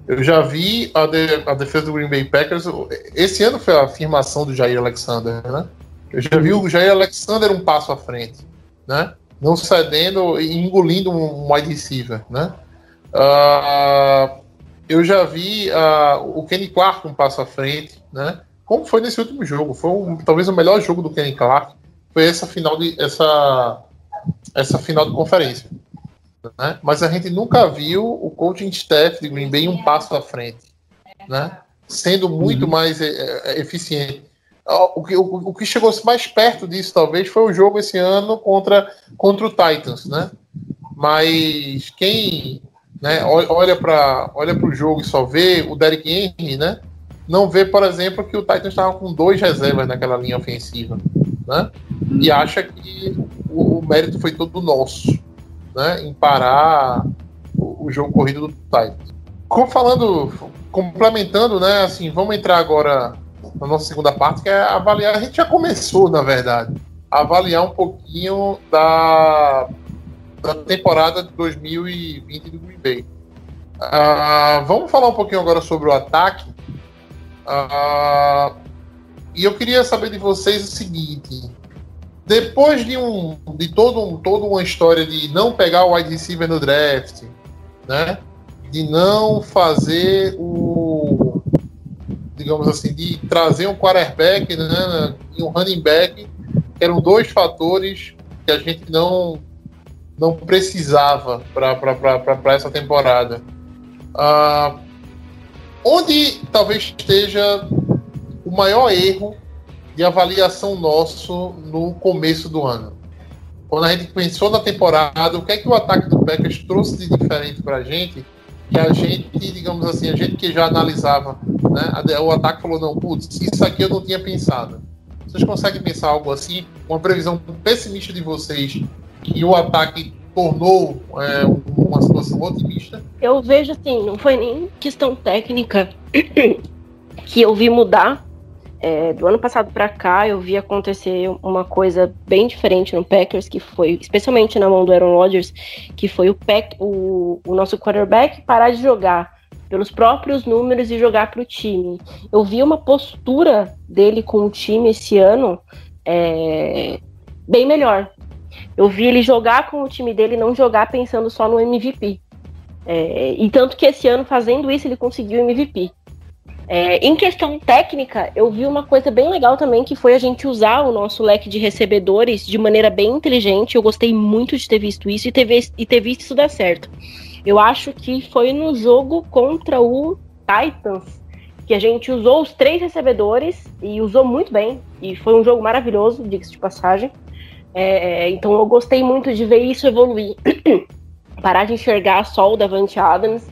[SPEAKER 3] Eu já vi a, de- a defesa do Green Bay Packers. Esse ano foi a afirmação do Jair Alexander, né? Eu já vi o Jair Alexander um passo à frente, né? Não cedendo e engolindo um wide receiver, né? Ah, eu já vi ah, o Kenny Clark um passo à frente, né? Como foi nesse último jogo? Foi um- talvez o melhor jogo do Kenny Clark. Foi essa final de essa essa final de conferência, né? Mas a gente nunca viu o coaching staff de Green Bay um passo à frente, né? Sendo muito mais eh, eh, eficiente. O que, o, o que chegou mais perto disso, talvez, foi o jogo esse ano contra, contra o Titans, né? Mas quem né, ol- olha para olha o jogo e só vê o Derrick Henry, né? Não vê, por exemplo, que o Titans estava com dois reservas naquela linha ofensiva, né? E acha que o, o mérito foi todo nosso, né? Em parar o, o jogo corrido do Titans. Como falando, complementando, né? Assim, vamos entrar agora na nossa segunda parte, que é avaliar. A gente já começou, na verdade, avaliar um pouquinho da, da temporada de 2020 do Green Bay. Ah, vamos falar um pouquinho agora sobre o ataque. Ah, e eu queria saber de vocês o seguinte: depois de um de todo um, toda uma história de não pegar o wide receiver no draft, né? De não fazer o digamos assim, de trazer um quarterback né, e um running back, eram dois fatores que a gente não não precisava para essa temporada. Ah, onde talvez esteja o maior erro de avaliação nosso no começo do ano? Quando a gente pensou na temporada, o que é que o ataque do Packers trouxe de diferente para a gente? Que a gente, digamos assim, a gente que já analisava, né, o ataque falou: não, putz, isso aqui eu não tinha pensado. Vocês conseguem pensar algo assim? Uma previsão pessimista de vocês que o ataque tornou é, uma situação otimista?
[SPEAKER 5] Eu vejo assim, não foi nem questão técnica que eu vi mudar. É, do ano passado pra cá, eu vi acontecer uma coisa bem diferente no Packers, que foi, especialmente na mão do Aaron Rodgers, que foi o, Pack, o, o nosso quarterback parar de jogar pelos próprios números e jogar pro time. Eu vi uma postura dele com o time esse ano é, bem melhor. Eu vi ele jogar com o time dele não jogar pensando só no MVP. É, e tanto que esse ano, fazendo isso, ele conseguiu o MVP. É, em questão técnica, eu vi uma coisa bem legal também, que foi a gente usar o nosso leque de recebedores de maneira bem inteligente. Eu gostei muito de ter visto isso e ter, e ter visto isso dar certo. Eu acho que foi no jogo contra o Titans que a gente usou os três recebedores e usou muito bem. E foi um jogo maravilhoso, diga-se de passagem. É, então eu gostei muito de ver isso evoluir. Parar de enxergar só o Davante Adams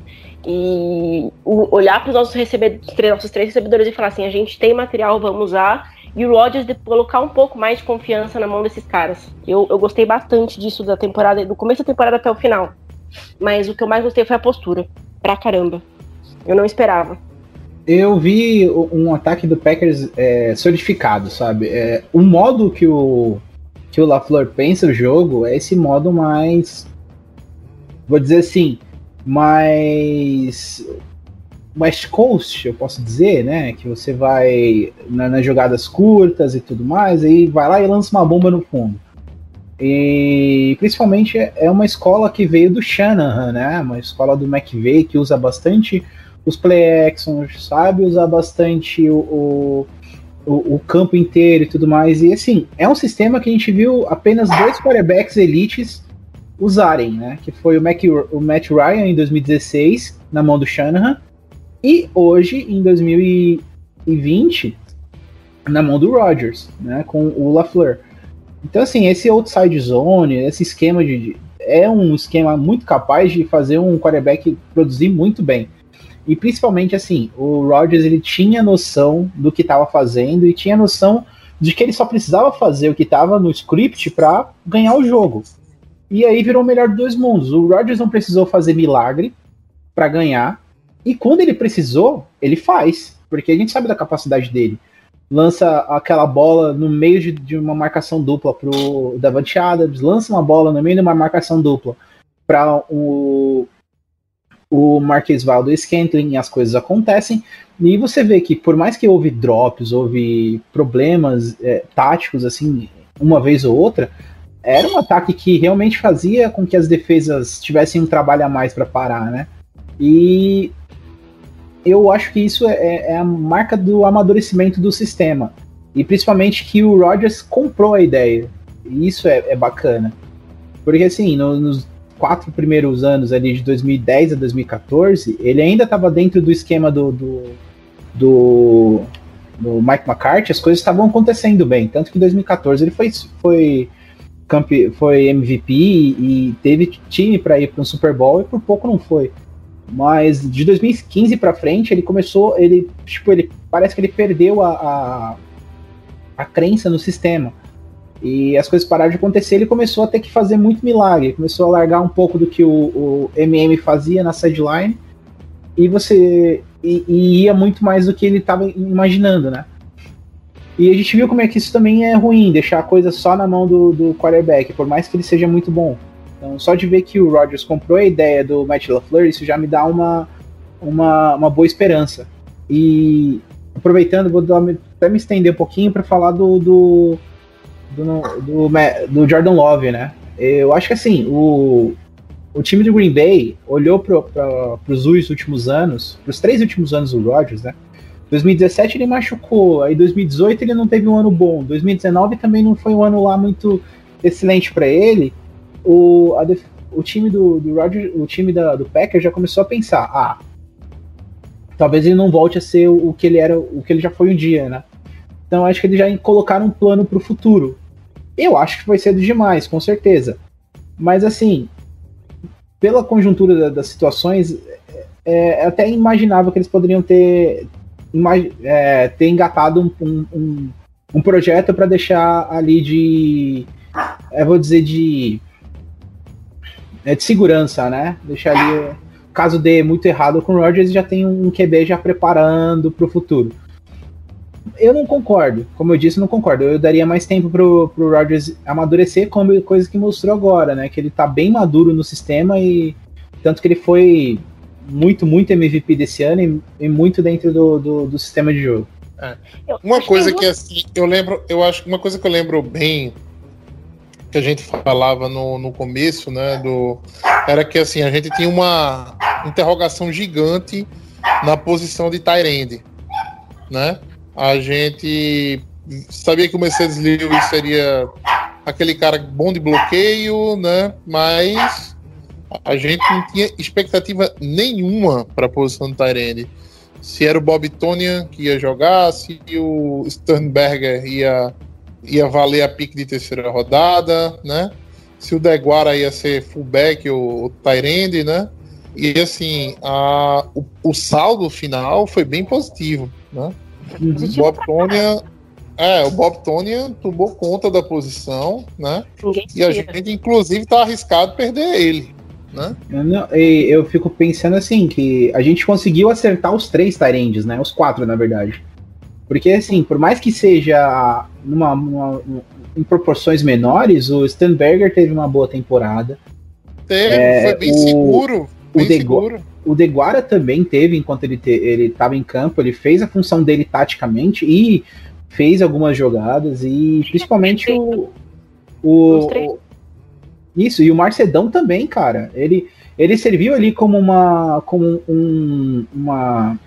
[SPEAKER 5] e olhar para os nossos, nossos três recebedores e falar assim: a gente tem material, vamos usar. E o Rodgers de colocar um pouco mais de confiança na mão desses caras. Eu, eu gostei bastante disso da temporada, do começo da temporada até o final. Mas o que eu mais gostei foi a postura. Pra caramba. Eu não esperava.
[SPEAKER 6] Eu vi um ataque do Packers é, solidificado, sabe? É, o modo que o, que o LaFleur pensa o jogo é esse modo mais. Vou dizer assim, mais. West Coast, eu posso dizer, né? Que você vai na- nas jogadas curtas e tudo mais, aí vai lá e lança uma bomba no fundo. E principalmente é uma escola que veio do Shanahan, né? Uma escola do McVeigh que usa bastante os play actions, sabe usar bastante o, o, o, o campo inteiro e tudo mais. E assim, é um sistema que a gente viu apenas dois quarterbacks elites usarem, né? Que foi o, Mac, o Matt Ryan em 2016, na mão do Shanahan, e hoje, em 2020, na mão do Rodgers, né? Com o LaFleur. Então, assim, esse outside zone, esse esquema de. É um esquema muito capaz de fazer um quarterback produzir muito bem. E principalmente, assim, o Rodgers ele tinha noção do que estava fazendo e tinha noção de que ele só precisava fazer o que estava no script para ganhar o jogo. E aí virou o melhor dos dois mundos. O Rodgers não precisou fazer milagre para ganhar. E quando ele precisou, ele faz. Porque a gente sabe da capacidade dele. Lança aquela bola no meio de, de uma marcação dupla pro Davante Adams, lança uma bola no meio de uma marcação dupla para o, o Marquês Valdo Scantling e as coisas acontecem. E você vê que por mais que houve drops, houve problemas é, táticos assim, uma vez ou outra, era um ataque que realmente fazia com que as defesas tivessem um trabalho a mais para parar, né? E eu acho que isso é, é, a marca do amadurecimento do sistema. E principalmente que o Rodgers comprou a ideia. E isso é, é bacana. Porque assim, no, nos quatro primeiros anos ali de 2010 a 2014, ele ainda estava dentro do esquema do, do, do, do Mike McCarthy, as coisas estavam acontecendo bem. Tanto que em 2014 ele foi, foi campe, foi MVP e, teve time para ir para um Super Bowl e por pouco não foi. Mas de 2015 para frente ele começou, ele tipo ele parece que ele perdeu a, a, a crença no sistema e as coisas pararam de acontecer. Ele começou a ter que fazer muito milagre, começou a largar um pouco do que o, o MM fazia na sideline e você e, e ia muito mais do que ele estava imaginando, né? E a gente viu como é que isso também é ruim, deixar a coisa só na mão do, do quarterback, por mais que ele seja muito bom. Então, só de ver que o Rodgers comprou a ideia do Matt LaFleur, isso já me dá uma, uma, uma boa esperança. E aproveitando, vou dar, até me estender um pouquinho para falar do do, do, do, do, Jordan Love, né? Eu acho que assim, o, o time do Green Bay olhou para os últimos anos, para os três últimos anos do Rodgers, né? 2017 ele machucou, aí 2018 ele não teve um ano bom, 2019 também não foi um ano lá muito excelente para ele. O, a, o time do, do Roger, o time da, do Packers já começou a pensar, ah, talvez ele não volte a ser o, o que ele era, o que ele já foi um dia, né? Então acho que eles já colocaram um plano para o futuro. Eu acho que foi cedo demais, com certeza. Mas assim, pela conjuntura da, das situações, é, é até imaginável que eles poderiam ter é, ter engatado um, um, um projeto para deixar ali de. Eu vou dizer de. É, de segurança, né? Deixar ali. Caso dê muito errado com o Rogers, já tem um QB já preparando para o futuro. Eu não concordo. Como eu disse, não concordo. Eu daria mais tempo pro, pro Rodgers amadurecer, como coisa que mostrou agora, né? Que ele tá bem maduro no sistema e tanto que ele foi muito, muito MVP desse ano e, e muito dentro do, do, do, sistema de jogo.
[SPEAKER 3] É. Uma coisa que, assim, eu lembro, eu acho que uma coisa que eu lembro bem que a gente falava no, no começo, né, do, era que assim, a gente tinha uma interrogação gigante na posição de Tyrande, né? A gente sabia que o Mercedes Lewis seria aquele cara bom de bloqueio, né? Mas a gente não tinha expectativa nenhuma para a posição do Tyrande. Se era o Bob Tonian que ia jogar, se o Sternberger ia, ia valer a pique de terceira rodada, né? Se o Deguara ia ser fullback ou o Tyrande, né? E assim, a, o, o, saldo final foi bem positivo, né? O Bob Tonian é, o Bob Tonian tomou conta da posição, né? e a gente, inclusive, tá arriscado perder ele né?
[SPEAKER 6] Eu, não, eu fico pensando assim, que a gente conseguiu acertar os três Tyrands, né? Os quatro, na verdade. Porque, assim, por mais que seja numa, numa, em proporções menores, o Stanberger teve uma boa temporada.
[SPEAKER 3] Teve, é, foi bem o, seguro. Bem
[SPEAKER 6] o, Degu, o Deguara também teve, enquanto ele estava em campo, ele fez a função dele taticamente e fez algumas jogadas, e principalmente o, o, Isso, e o Marcedão também, cara. Ele, ele serviu ali como uma. como um. uma.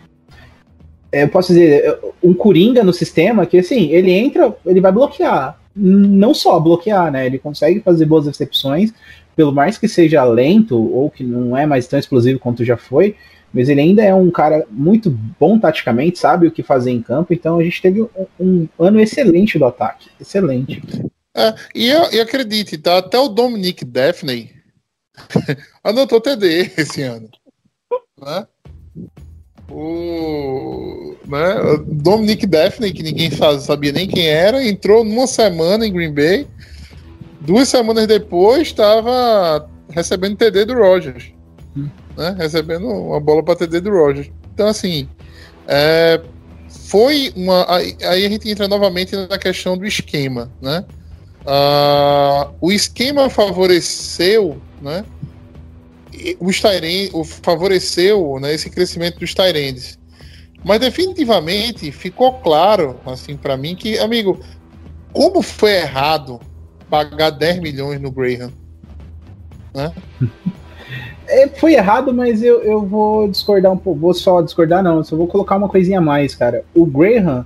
[SPEAKER 6] é, Eu posso dizer, um coringa no sistema que assim, ele entra, ele vai bloquear. Não só bloquear, né? Ele consegue fazer boas recepções, pelo mais que seja lento ou que não é mais tão explosivo quanto já foi, mas ele ainda é um cara muito bom taticamente, sabe o que fazer em campo, então a gente teve um, um ano excelente do ataque. Excelente.
[SPEAKER 3] É, e, e acredite, tá? Até o Dominic Daphne anotou TD esse ano. Né? O, né? Dominic Daphne, que ninguém sabia nem quem era, entrou numa semana em Green Bay. Duas semanas depois estava recebendo TD do Rogers. Né? Recebendo uma bola para TD do Rogers. Então, assim, é, foi uma. Aí a gente entra novamente na questão do esquema, né? Ah, o esquema favoreceu, né? Os Tyren, o favoreceu né, esse crescimento dos Tyrands. Mas definitivamente ficou claro, assim, para mim, que, amigo, como foi errado pagar 10 milhões no Graham? Né?
[SPEAKER 6] É, foi errado, mas eu, eu vou discordar um pouco. Vou só discordar, não. Só vou colocar uma coisinha a mais, cara. O Graham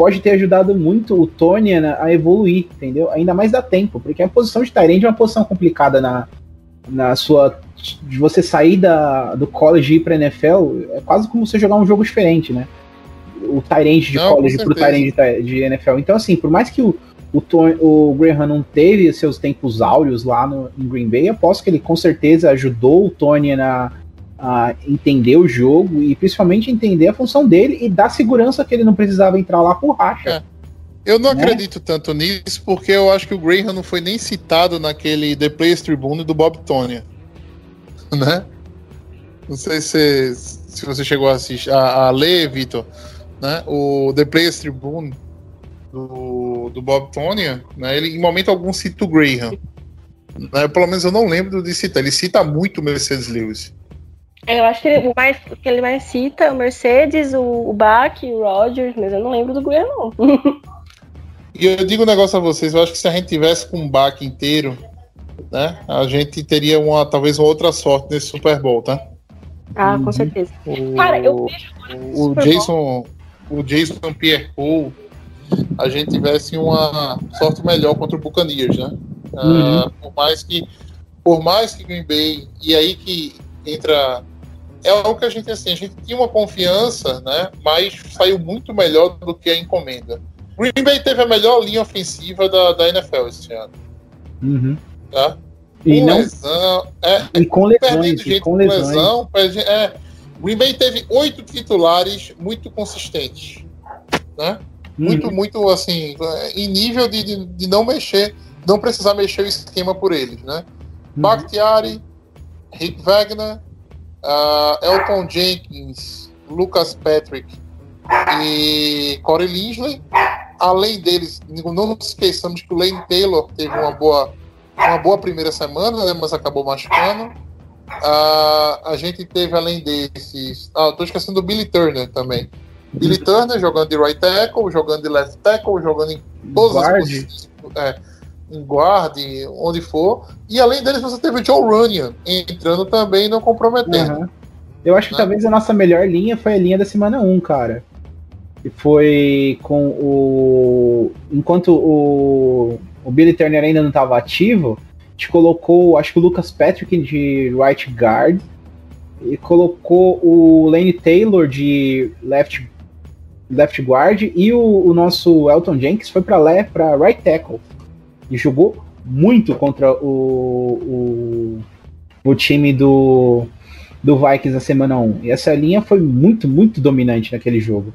[SPEAKER 6] pode ter ajudado muito o Tony a evoluir, entendeu? Ainda mais dá tempo, porque a posição de Tyrande é uma posição complicada na, na sua. De você sair da, do college e ir pra NFL, é quase como você jogar um jogo diferente, né? O Tyrande de
[SPEAKER 3] Não,
[SPEAKER 6] college pro. Tyrande de NFL. Então, assim, por mais que o, o, Tony, o Graham não teve seus tempos áureos lá no, em Green Bay, eu aposto que ele com certeza ajudou o Tony na, a entender o jogo e principalmente entender a função dele e dar segurança que ele não precisava entrar lá por racha.
[SPEAKER 3] Eu não
[SPEAKER 6] Né?
[SPEAKER 3] acredito tanto nisso, porque eu acho que o Graham não foi nem citado naquele The Players Tribune do Bob Tonya. Né? Não sei se, se você chegou a, assistir, a, a ler, Vitor, né? O The Players Tribune do, do Bob Tonya, né? Ele em momento algum cita o Graham. Né? Pelo menos eu não lembro de citar. Ele cita muito o Mercedes Lewis.
[SPEAKER 5] Eu acho que ele, o, mais, o que ele mais cita é o Mercedes, o, o Bach, o Rogers, mas eu não lembro do Graham, não.
[SPEAKER 3] E eu digo um negócio a vocês, eu acho que se a gente tivesse com um baque inteiro, né, a gente teria uma talvez uma outra sorte nesse Super Bowl, tá?
[SPEAKER 5] Ah,
[SPEAKER 6] Uhum.
[SPEAKER 5] com certeza.
[SPEAKER 3] O,
[SPEAKER 5] Cara, eu vejo
[SPEAKER 3] o
[SPEAKER 5] Bowl-
[SPEAKER 3] Jason, o Jason Pierre-Paul, a gente tivesse uma sorte melhor contra o Buccaneers, né? Ah, por mais que por mais que Green Bay e aí que entra é algo que a gente assim, a gente tinha uma confiança, né? Mas saiu muito melhor do que a encomenda. Green Bay teve a melhor linha ofensiva da, da NFL esse ano,
[SPEAKER 6] Uhum.
[SPEAKER 3] tá?
[SPEAKER 6] E,
[SPEAKER 3] com
[SPEAKER 6] não,
[SPEAKER 3] lesão, é,
[SPEAKER 6] e com
[SPEAKER 3] perdendo
[SPEAKER 6] lesões,
[SPEAKER 3] gente
[SPEAKER 6] com
[SPEAKER 3] com
[SPEAKER 6] lesões.
[SPEAKER 3] lesão. perde- É, Green Bay teve oito titulares muito consistentes, né? Muito,
[SPEAKER 6] Uhum.
[SPEAKER 3] muito assim, é, em nível de, de, de não mexer, não precisar mexer o esquema por eles, né?
[SPEAKER 6] Uhum.
[SPEAKER 3] Bakhtiari, Rick Wagner, ah, Elton Jenkins, Lucas Patrick e Corey Linsley. Além deles, não nos esqueçamos que o Lane Taylor teve uma boa, uma boa primeira semana, né, mas acabou machucando. Ah, a gente teve, além desses. Ah, tô esquecendo do Billy Turner também. Billy Turner jogando de right tackle, jogando de left tackle, jogando em todas as
[SPEAKER 6] Guard.
[SPEAKER 3] posições. É, em guard, onde for. E além deles, você teve o Joe Runyan entrando também não comprometendo.
[SPEAKER 6] Aham. Eu acho que
[SPEAKER 3] Né?
[SPEAKER 6] talvez a nossa melhor linha foi a linha da semana 1, cara. E foi com o. Enquanto o, o Billy Turner ainda não estava ativo, a gente colocou, acho que o Lucas Patrick de right guard. E colocou o Lane Taylor de left, left guard. E o, o nosso Elton Jenkins foi para para right tackle. E jogou muito contra o, o, o time do, do Vikings na semana 1. E essa linha foi muito, muito dominante naquele jogo.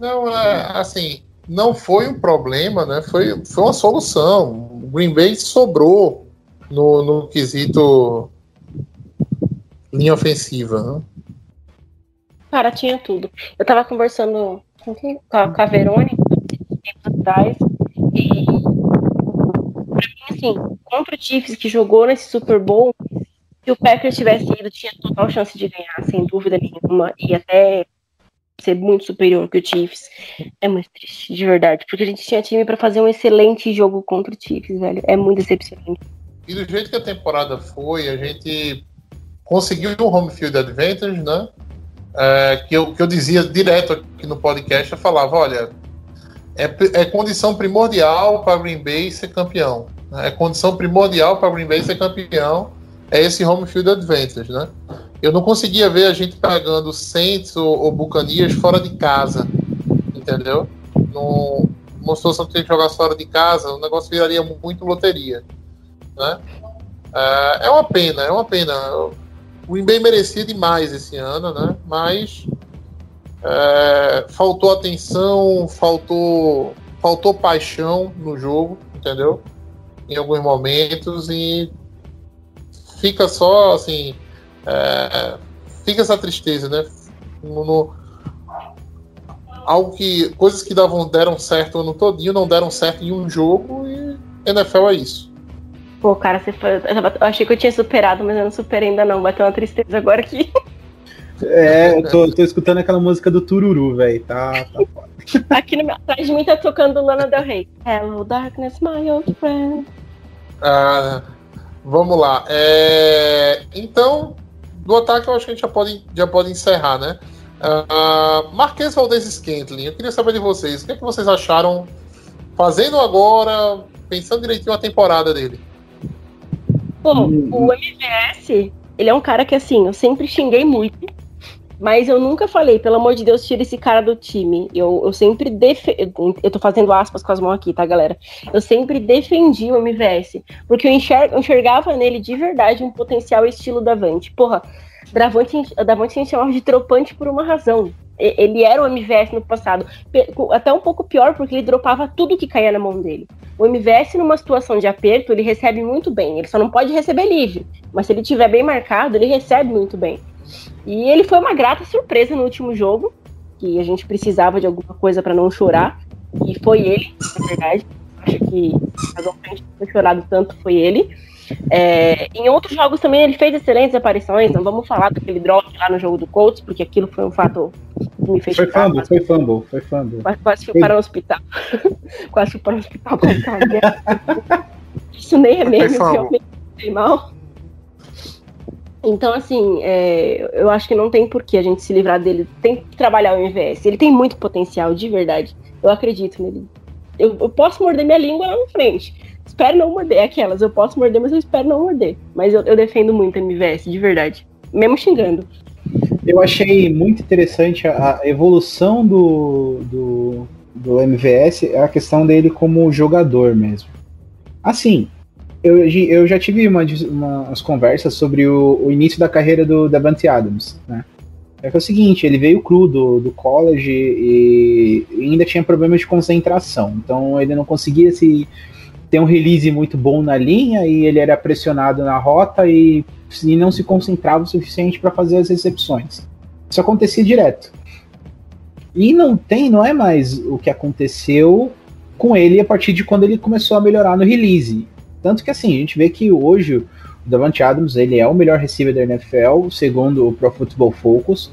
[SPEAKER 3] Não, é, assim, não foi um problema, né? Foi, foi uma solução. O Green Bay sobrou no, no quesito linha ofensiva. Né?
[SPEAKER 5] Cara, tinha tudo. Eu tava conversando com, quem? com, a, com a Verônica tempos atrás e assim, contra o Chiefs que jogou nesse Super Bowl, se o Packers tivesse ido, tinha total chance de ganhar, sem dúvida nenhuma, e até ser muito superior que o Chiefs. É muito triste, de verdade, porque a gente tinha time pra fazer um excelente jogo contra o Chiefs, velho. É muito decepcionante.
[SPEAKER 3] e do jeito que a temporada foi, a gente conseguiu um home field advantage, né? É, que, eu, que eu dizia direto aqui no podcast, eu falava, olha, é, é condição primordial para Green Bay ser campeão. É condição primordial para Green Bay ser campeão, é esse home field advantage, né? Eu não conseguia ver a gente pegando Saints ou, ou Buccaneers fora de casa, entendeu? Num, numa situação que jogasse fora de casa, o negócio viraria muito loteria, né? É, é uma pena, é uma pena. O Green Bay merecia demais esse ano, né? Mas é, faltou atenção, faltou, faltou paixão no jogo, entendeu? Em alguns momentos e fica só assim, é, fica essa tristeza, né? No, no, algo que coisas que davam deram certo o ano todinho não deram certo em um jogo e NFL é isso.
[SPEAKER 5] Pô, cara, você foi... eu achei que eu tinha superado, mas eu não superei ainda não. Bateu uma tristeza agora aqui.
[SPEAKER 6] É, eu tô, tô escutando aquela música do Tururu, velho. Tá, tá foda.
[SPEAKER 5] Aqui no meu, atrás de mim tá tocando Lana Del Rey. Hello, darkness, my old friend.
[SPEAKER 3] Ah, vamos lá. É, então, do ataque eu acho que a gente já pode, já pode encerrar, né? Uh, Marquês Valdez Scantling, eu queria saber de vocês, o que, é que vocês acharam fazendo agora, pensando direitinho a temporada dele?
[SPEAKER 5] Pô, o MVS, ele é um cara que assim, eu sempre xinguei muito, mas eu nunca falei, pelo amor de Deus, tira esse cara do time. Eu, eu sempre defendi. Eu tô fazendo aspas com as mãos aqui, tá, galera? Eu sempre defendi o MVS. Porque eu, enxer... enxergava nele de verdade um potencial estilo Davante. Porra, Davante, Davante a gente chamava de tropante por uma razão. Ele era o MVS no passado. Até um pouco pior, porque ele dropava tudo que caía na mão dele. O MVS, numa situação de aperto, ele recebe muito bem. Ele só não pode receber livre. Mas se ele tiver bem marcado, ele recebe muito bem. E ele foi uma grata surpresa no último jogo, que a gente precisava de alguma coisa para não chorar. E foi ele, na verdade. Acho que a gente não chorado tanto foi ele. É, em outros jogos também ele fez excelentes aparições. Não vamos falar daquele drop lá no jogo do Colts, porque aquilo foi um fato que me fez
[SPEAKER 6] Foi fumble, foi fumble, foi fumble.
[SPEAKER 5] Quase, quase fui para o hospital. quase fui para o hospital com Isso nem é meme, realmente mal. Então, assim, é, eu acho que não tem por que a gente se livrar dele. Tem que trabalhar o MVS. Ele tem muito potencial, de verdade. Eu acredito nele. Eu, eu posso morder minha língua lá na frente. Espero não morder. Aquelas, eu posso morder, mas eu espero não morder. Mas eu, eu defendo muito o MVS, de verdade. Mesmo xingando.
[SPEAKER 6] Eu achei muito interessante a, a evolução do, do, do MVS, a questão dele como jogador mesmo. Assim, eu, eu já tive uma, uma, umas conversas sobre o, o, início da carreira do Davante Adams, né? É que é o seguinte, ele veio cru do, do college e, e ainda tinha problemas de concentração, então ele não conseguia se ter um release muito bom na linha e ele era pressionado na rota e, e não se concentrava o suficiente para fazer as recepções. Isso acontecia direto. E não tem, não é mais o que aconteceu com ele a partir de quando ele começou a melhorar no release. Tanto que assim, a gente vê que hoje o Davante Adams ele é o melhor receiver da NFL, segundo o Pro Football Focus,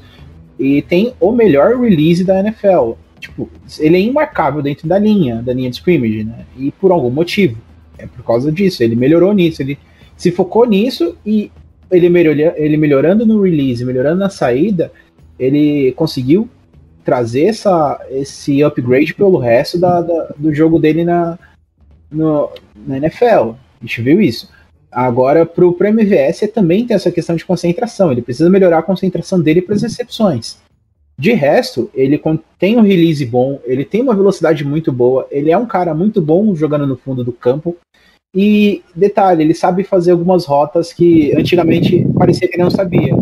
[SPEAKER 6] e tem o melhor release da NFL. Tipo, ele é imarcável dentro da linha, da linha de scrimmage, né? E por algum motivo. É por causa disso, ele melhorou nisso, ele se focou nisso e ele, melhor, ele melhorando no release, melhorando na saída, ele conseguiu trazer essa, esse upgrade pelo resto da, da do jogo dele na, no, na NFL. A gente viu isso. Agora, para o MVS também tem essa questão de concentração. Ele precisa melhorar a concentração dele para as recepções. De resto, ele tem um release bom, ele tem uma velocidade muito boa, ele é um cara muito bom jogando no fundo do campo. E detalhe, ele sabe fazer algumas rotas que antigamente parecia que ele não sabia.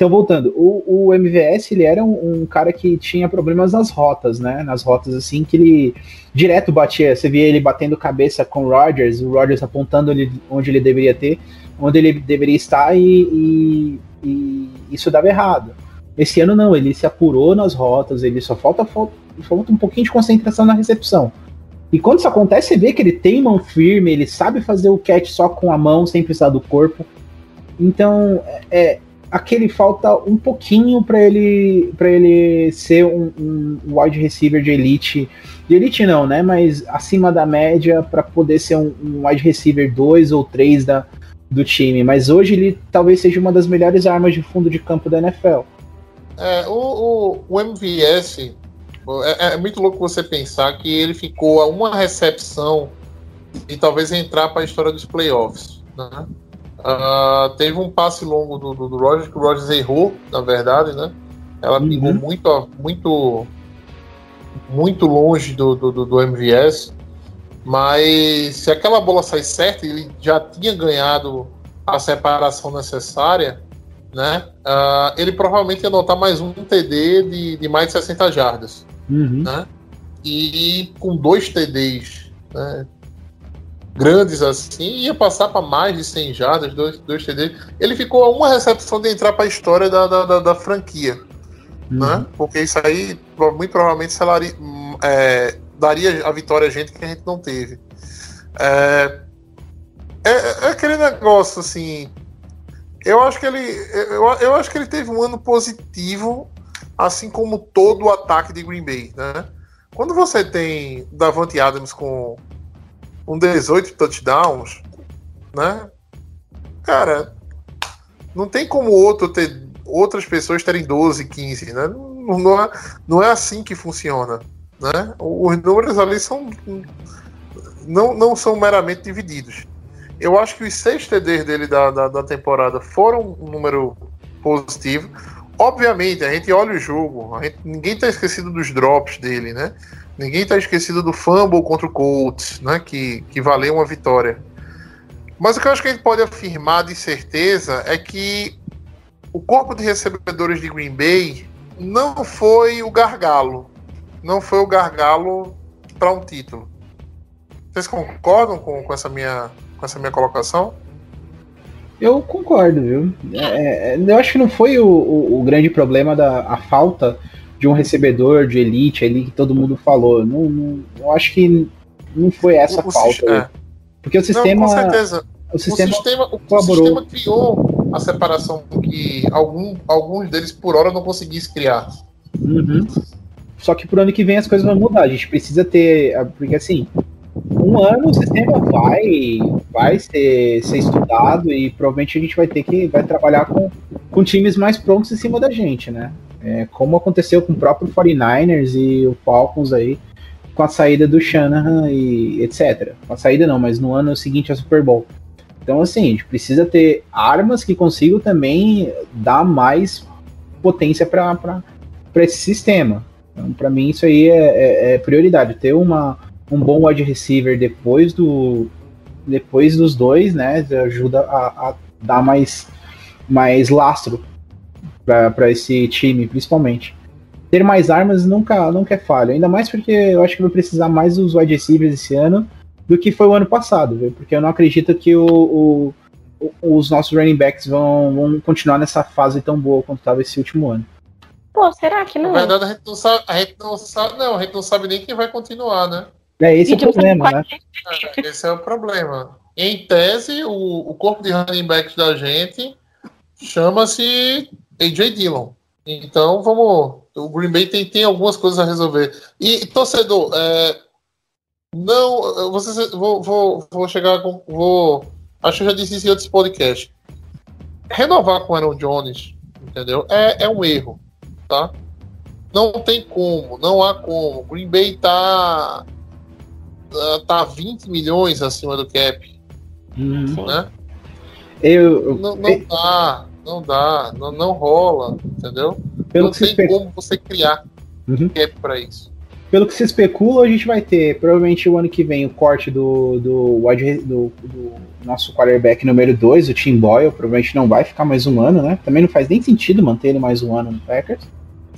[SPEAKER 6] Então, voltando, o, o MVS ele era um, um, cara que tinha problemas nas rotas, né? Nas rotas assim que ele direto batia. Você via ele batendo cabeça com o Rogers, o Rogers apontando ele onde ele deveria ter, onde ele deveria estar e, e, e isso dava errado. Esse ano não, ele se apurou nas rotas, ele só falta, falta um pouquinho de concentração na recepção. E quando isso acontece, você vê que ele tem mão firme, ele sabe fazer o catch só com a mão, sem precisar do corpo. Então, é, aquele falta um pouquinho para ele para ele ser um, um, wide receiver de elite de elite não, né? Mas acima da média para poder ser um, um wide receiver 2 ou 3 da, do time. Mas hoje ele talvez seja uma das melhores armas de fundo de campo da NFL.
[SPEAKER 3] É, o, o, o MVS é, é muito louco você pensar que ele ficou a uma recepção e talvez entrar para a história dos playoffs. Né? Uh, teve um passe longo do, do, do Rogers que o Rogers errou, na verdade, né? Ela
[SPEAKER 6] Uhum.
[SPEAKER 3] pingou muito, muito, muito longe do, do, do- MVS. Mas se aquela bola sai certa, ele já tinha ganhado a separação necessária, né? Ah, ele provavelmente ia anotar mais um TD de, de mais de 60 jardas.
[SPEAKER 6] Uhum.
[SPEAKER 3] Né? E com dois TDs né, grandes assim, ia passar para mais de 100 jardas, dois, dois TDs. Ele ficou a uma recepção de entrar para a história da, da, da- da franquia
[SPEAKER 6] Uhum.
[SPEAKER 3] né? Porque isso aí muito provavelmente hum, é, daria a vitória a gente que a gente não teve. É, é, é aquele negócio assim. Eu acho que ele, eu, eu acho que ele teve um ano positivo, assim como todo o ataque de Green Bay, né? Quando você tem Davante Adams com um 18 touchdowns, né? Cara, não tem como outro ter outras pessoas terem 12, 15, né? Não, não é, não é assim que funciona, né? Os números ali são não, não são meramente divididos. Eu acho que os seis TDs dele da, da, da temporada foram um número positivo. Obviamente, a gente olha o jogo, gente, ninguém tá esquecido dos drops dele, né? Ninguém tá esquecido do fumble contra o Colts, né? Que, que valeu uma vitória. Mas o que eu acho que a gente pode afirmar de certeza é que o corpo de recebedores de Green Bay não foi o gargalo. Não foi o gargalo para um título. Vocês concordam com, com, essa minha, com essa minha colocação?
[SPEAKER 6] Eu concordo, viu? É, é, eu acho que não foi o, o, o grande problema da a falta de um recebedor de elite ali que todo mundo falou. Não, não- eu acho que não foi essa
[SPEAKER 3] O- o
[SPEAKER 6] falta.
[SPEAKER 3] sis- é.
[SPEAKER 6] Porque o sistema,
[SPEAKER 3] Não, com certeza.
[SPEAKER 6] o sistema,
[SPEAKER 3] o sistema, o, o sistema criou a separação que algum, alguns deles por hora não conseguissem criar.
[SPEAKER 6] Uhum. Só que pro ano que vem as coisas vão mudar. A gente precisa ter. Porque assim, um ano o sistema vai, vai ser, ser estudado e provavelmente a gente vai ter que vai trabalhar com, com times mais prontos em cima da gente, né? É, como aconteceu com o próprio 49ers e o Falcons aí, com a saída do Shanahan e etc. Com a saída não, mas no ano seguinte a Super Bowl. Então, assim, a gente precisa ter armas que consigam também dar mais potência para esse sistema. Então, para mim, isso aí é, é- é prioridade. Ter uma, um bom wide receiver depois do depois dos dois, né, ajuda a, a dar mais, mais lastro para esse time, principalmente. Ter mais armas nunca, nunca é falha, ainda mais porque eu acho que vai precisar mais dos wide receivers esse ano do que foi o ano passado, viu? porque eu não acredito que o, o- o- os nossos running backs vão, vão continuar nessa fase tão boa quanto estava esse último ano.
[SPEAKER 5] Pô, será que
[SPEAKER 3] Na
[SPEAKER 5] não?
[SPEAKER 3] verdade, a gente não sabe, a gente não sabe, não, a gente não sabe nem quem vai continuar, né?
[SPEAKER 6] É esse é o problema, né?
[SPEAKER 3] É, Esse é o problema. Em tese, o, o corpo de running backs da gente chama-se AJ Dillon. Então, vamos. O Green Bay tem, tem algumas coisas a resolver. E, torcedor, é, não. eu- Vocês, vou, vou, vou chegar com. Vou, acho que eu já disse isso em outros podcasts. Renovar com o Aaron Jones, entendeu? É, é um erro, tá? Não tem como, não há como. Green Bay tá tá 20 milhões acima do cap,
[SPEAKER 6] Uhum.
[SPEAKER 3] né?
[SPEAKER 6] Eu, eu-
[SPEAKER 3] Não, não dá, não dá, não, não rola, entendeu?
[SPEAKER 6] pelo,
[SPEAKER 3] não
[SPEAKER 6] que se
[SPEAKER 3] tem
[SPEAKER 6] espe-
[SPEAKER 3] como você criar
[SPEAKER 6] Uhum.
[SPEAKER 3] cap pra isso.
[SPEAKER 6] pelo que se especula, a gente vai ter provavelmente o ano que vem o corte do, do, wide do, do nosso quarterback número 2, o Tim Boyle. Provavelmente não vai ficar mais um ano, né? Também não faz nem sentido manter ele mais um ano no Packers.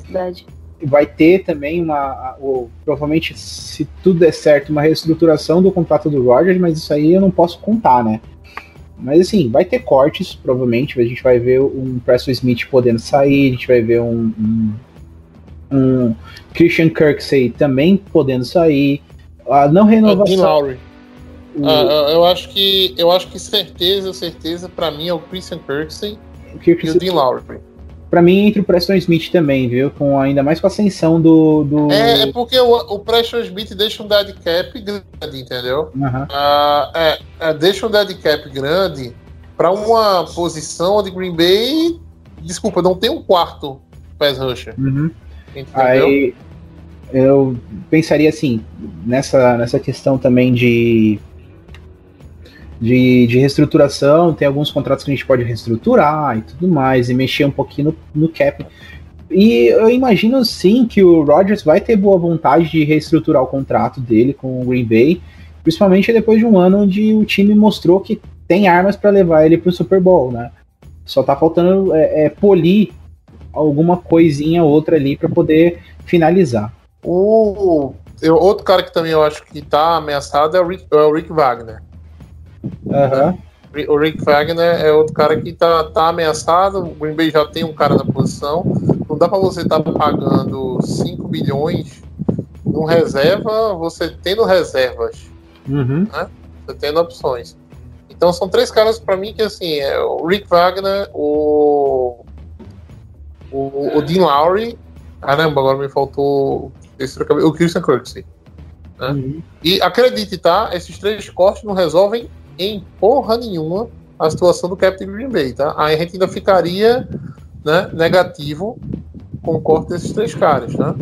[SPEAKER 5] Verdade.
[SPEAKER 6] vai ter também uma. a- o- provavelmente, se tudo der certo, uma reestruturação do contrato do Rogers, mas isso aí eu não posso contar, né? Mas assim, vai ter cortes, provavelmente. A gente vai ver um Preston Smith podendo sair, a gente vai ver um, um, um Christian Kirksey também podendo sair. A não renovação.
[SPEAKER 3] Lowry.
[SPEAKER 6] o-
[SPEAKER 3] Ah, eu- acho que eu acho que certeza, certeza pra mim é o Christian Kirksey
[SPEAKER 6] o
[SPEAKER 3] e
[SPEAKER 6] Kirksey-
[SPEAKER 3] o Dean Lowry.
[SPEAKER 6] Pra mim entre o Preston Smith também, viu? Com ainda mais com a ascensão do. do...
[SPEAKER 3] É, é porque o, o Preston Smith deixa um dead cap grande, entendeu?
[SPEAKER 6] Aham.
[SPEAKER 3] Ah, é, é, deixa um dead cap grande pra uma posição onde Green Bay, desculpa, não tem um quarto pass rusher,
[SPEAKER 6] Uhum.
[SPEAKER 3] entendeu?
[SPEAKER 6] Aí eu pensaria assim, nessa, nessa questão também de, de, de reestruturação, tem alguns contratos que a gente pode reestruturar e tudo mais, e mexer um pouquinho no, no cap. E eu imagino sim que o Rodgers vai ter boa vontade de reestruturar o contrato dele com o Green Bay, principalmente depois de um ano onde o time mostrou que tem armas para levar ele para o Super Bowl, né? Só tá faltando é, é, polir alguma coisinha outra ali para poder finalizar.
[SPEAKER 3] O, eu- outro cara que também eu acho que tá ameaçado é o Rick, é o Rick Wagner. Ri- O Rick Wagner é outro cara que tá, tá ameaçado. O Green Bay já tem um cara na posição. Não dá pra você estar pagando 5 bilhões no reserva, você tendo reservas,
[SPEAKER 6] Uhum.
[SPEAKER 3] você tendo opções. Então são três caras pra mim que assim, é o Rick Wagner, o. O, o Dean Lowry. Caramba, agora me faltou. O Christian Kirksey.
[SPEAKER 6] Uhum.
[SPEAKER 3] E acredite, tá? Esses três cortes não resolvem em porra nenhuma a situação do Captain Green Bay, tá? Aí a gente ainda ficaria né, negativo com o corte desses três caras, tá?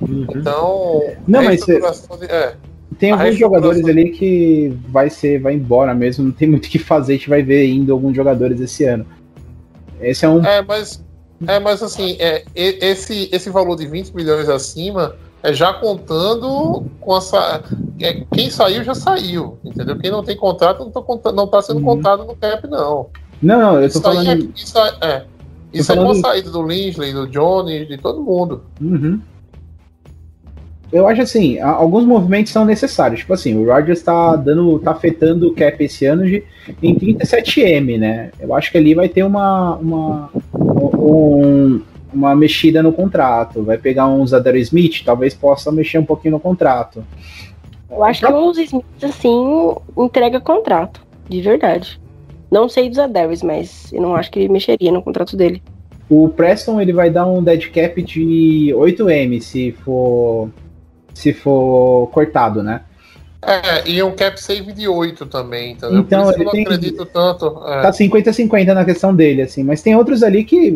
[SPEAKER 6] Uhum.
[SPEAKER 3] Então.
[SPEAKER 6] Não, mas cê-
[SPEAKER 3] de- é,
[SPEAKER 6] Tem
[SPEAKER 3] A
[SPEAKER 6] alguns jogadores ali que vai ser, vai embora mesmo, não tem muito o que fazer, a gente vai ver indo alguns jogadores esse ano. Esse é um.
[SPEAKER 3] é, mas. É, mas assim, é, esse, esse valor de 20 milhões acima é já contando com essa. é, quem saiu já saiu, entendeu? Quem não tem contrato não, tá não tá sendo
[SPEAKER 6] Uhum.
[SPEAKER 3] contado no cap, não.
[SPEAKER 6] Não, não, eu tô
[SPEAKER 3] Isso aí
[SPEAKER 6] falando.
[SPEAKER 3] é, isso é, é. Isso é
[SPEAKER 6] falando-
[SPEAKER 3] com a saída do Lindley, do Johnny, de todo mundo.
[SPEAKER 6] Uhum. Eu acho assim, alguns movimentos são necessários. Tipo assim, o Rodgers tá dando, tá afetando o cap esse ano de, em 37M, né? Eu acho que ali vai ter uma, uma, um- uma mexida no contrato. Vai pegar um Zadar Smith, talvez possa mexer um pouquinho no contrato.
[SPEAKER 5] Eu acho que os Smiths, assim, entrega contrato. De verdade. Não sei dos Adares, mas eu não acho que ele mexeria no contrato dele.
[SPEAKER 6] O Preston ele vai dar um dead cap de 8M se for se for cortado, né?
[SPEAKER 3] É, e um cap save de 8 também, entendeu?
[SPEAKER 6] Então,
[SPEAKER 3] Por isso eu não
[SPEAKER 6] tem-
[SPEAKER 3] acredito tanto. é.
[SPEAKER 6] Tá 50-50 na questão dele, assim, mas tem outros ali que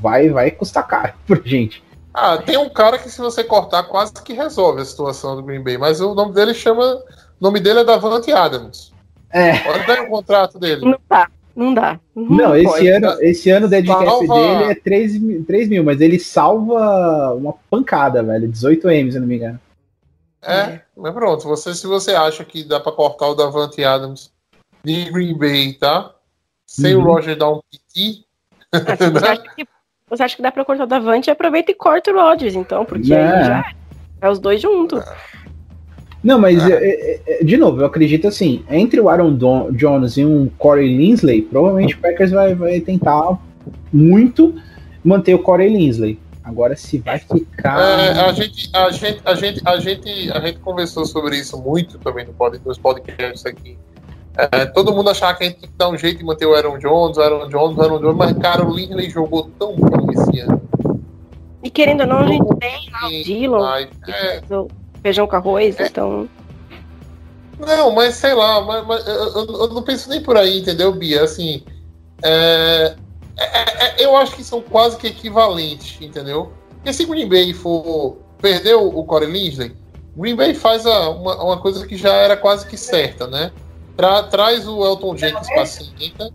[SPEAKER 6] vai vai custar caro pra gente.
[SPEAKER 3] Ah, tem um cara que se você cortar quase que resolve a situação do Green Bay, mas o nome dele chama. O nome dele é Davante Adams.
[SPEAKER 6] É.
[SPEAKER 3] Olha aí o contrato dele.
[SPEAKER 5] Não dá, não dá.
[SPEAKER 6] Não, esse
[SPEAKER 5] pode.
[SPEAKER 6] ano, esse ano o dead cap
[SPEAKER 3] Salva-
[SPEAKER 6] dele é 3, mil- 3 mil, mas ele salva uma pancada, velho. 18M, se eu não me engano.
[SPEAKER 3] É, mas pronto, você, se você acha que dá pra cortar o Davante Adams de Green Bay, tá? Sem
[SPEAKER 6] Uhum.
[SPEAKER 3] o Roger dar um
[SPEAKER 5] Ah, se você, acha que, você acha que dá pra cortar o Davante, aproveita e corta o Rodgers, então, porque
[SPEAKER 6] É.
[SPEAKER 5] aí já é os dois juntos.
[SPEAKER 6] Não, mas é, é, é, de novo, eu acredito assim, entre o Aaron Don- Jones e um Corey Linsley, provavelmente o Packers vai, vai tentar muito manter o Corey Linsley. Agora se vai ficar.
[SPEAKER 3] É, a, gente, a, gente, a, gente, a, gente, a gente conversou sobre isso muito também no pod, nos podcasts aqui. É, todo mundo achava que a gente tinha que dar um jeito de manter o Aaron Jones, o Aaron Jones, o Aaron Jones, mas cara, o Lindley jogou tão bem esse ano.
[SPEAKER 5] E querendo ou não, a gente tem lá o Dillon,
[SPEAKER 3] demais.
[SPEAKER 5] que
[SPEAKER 3] É,
[SPEAKER 5] feijão com arroz, então.
[SPEAKER 3] Não, mas sei lá, mas, mas eu, eu- eu não penso nem por aí, entendeu, Bia? Assim, é, é- é- eu acho que são quase que equivalentes, entendeu? Porque se Green Bay for perder o, o Corey Linsley, Green Bay faz a- uma, uma coisa que já era quase que certa, né? Tra- traz o Elton Jenkins pra center,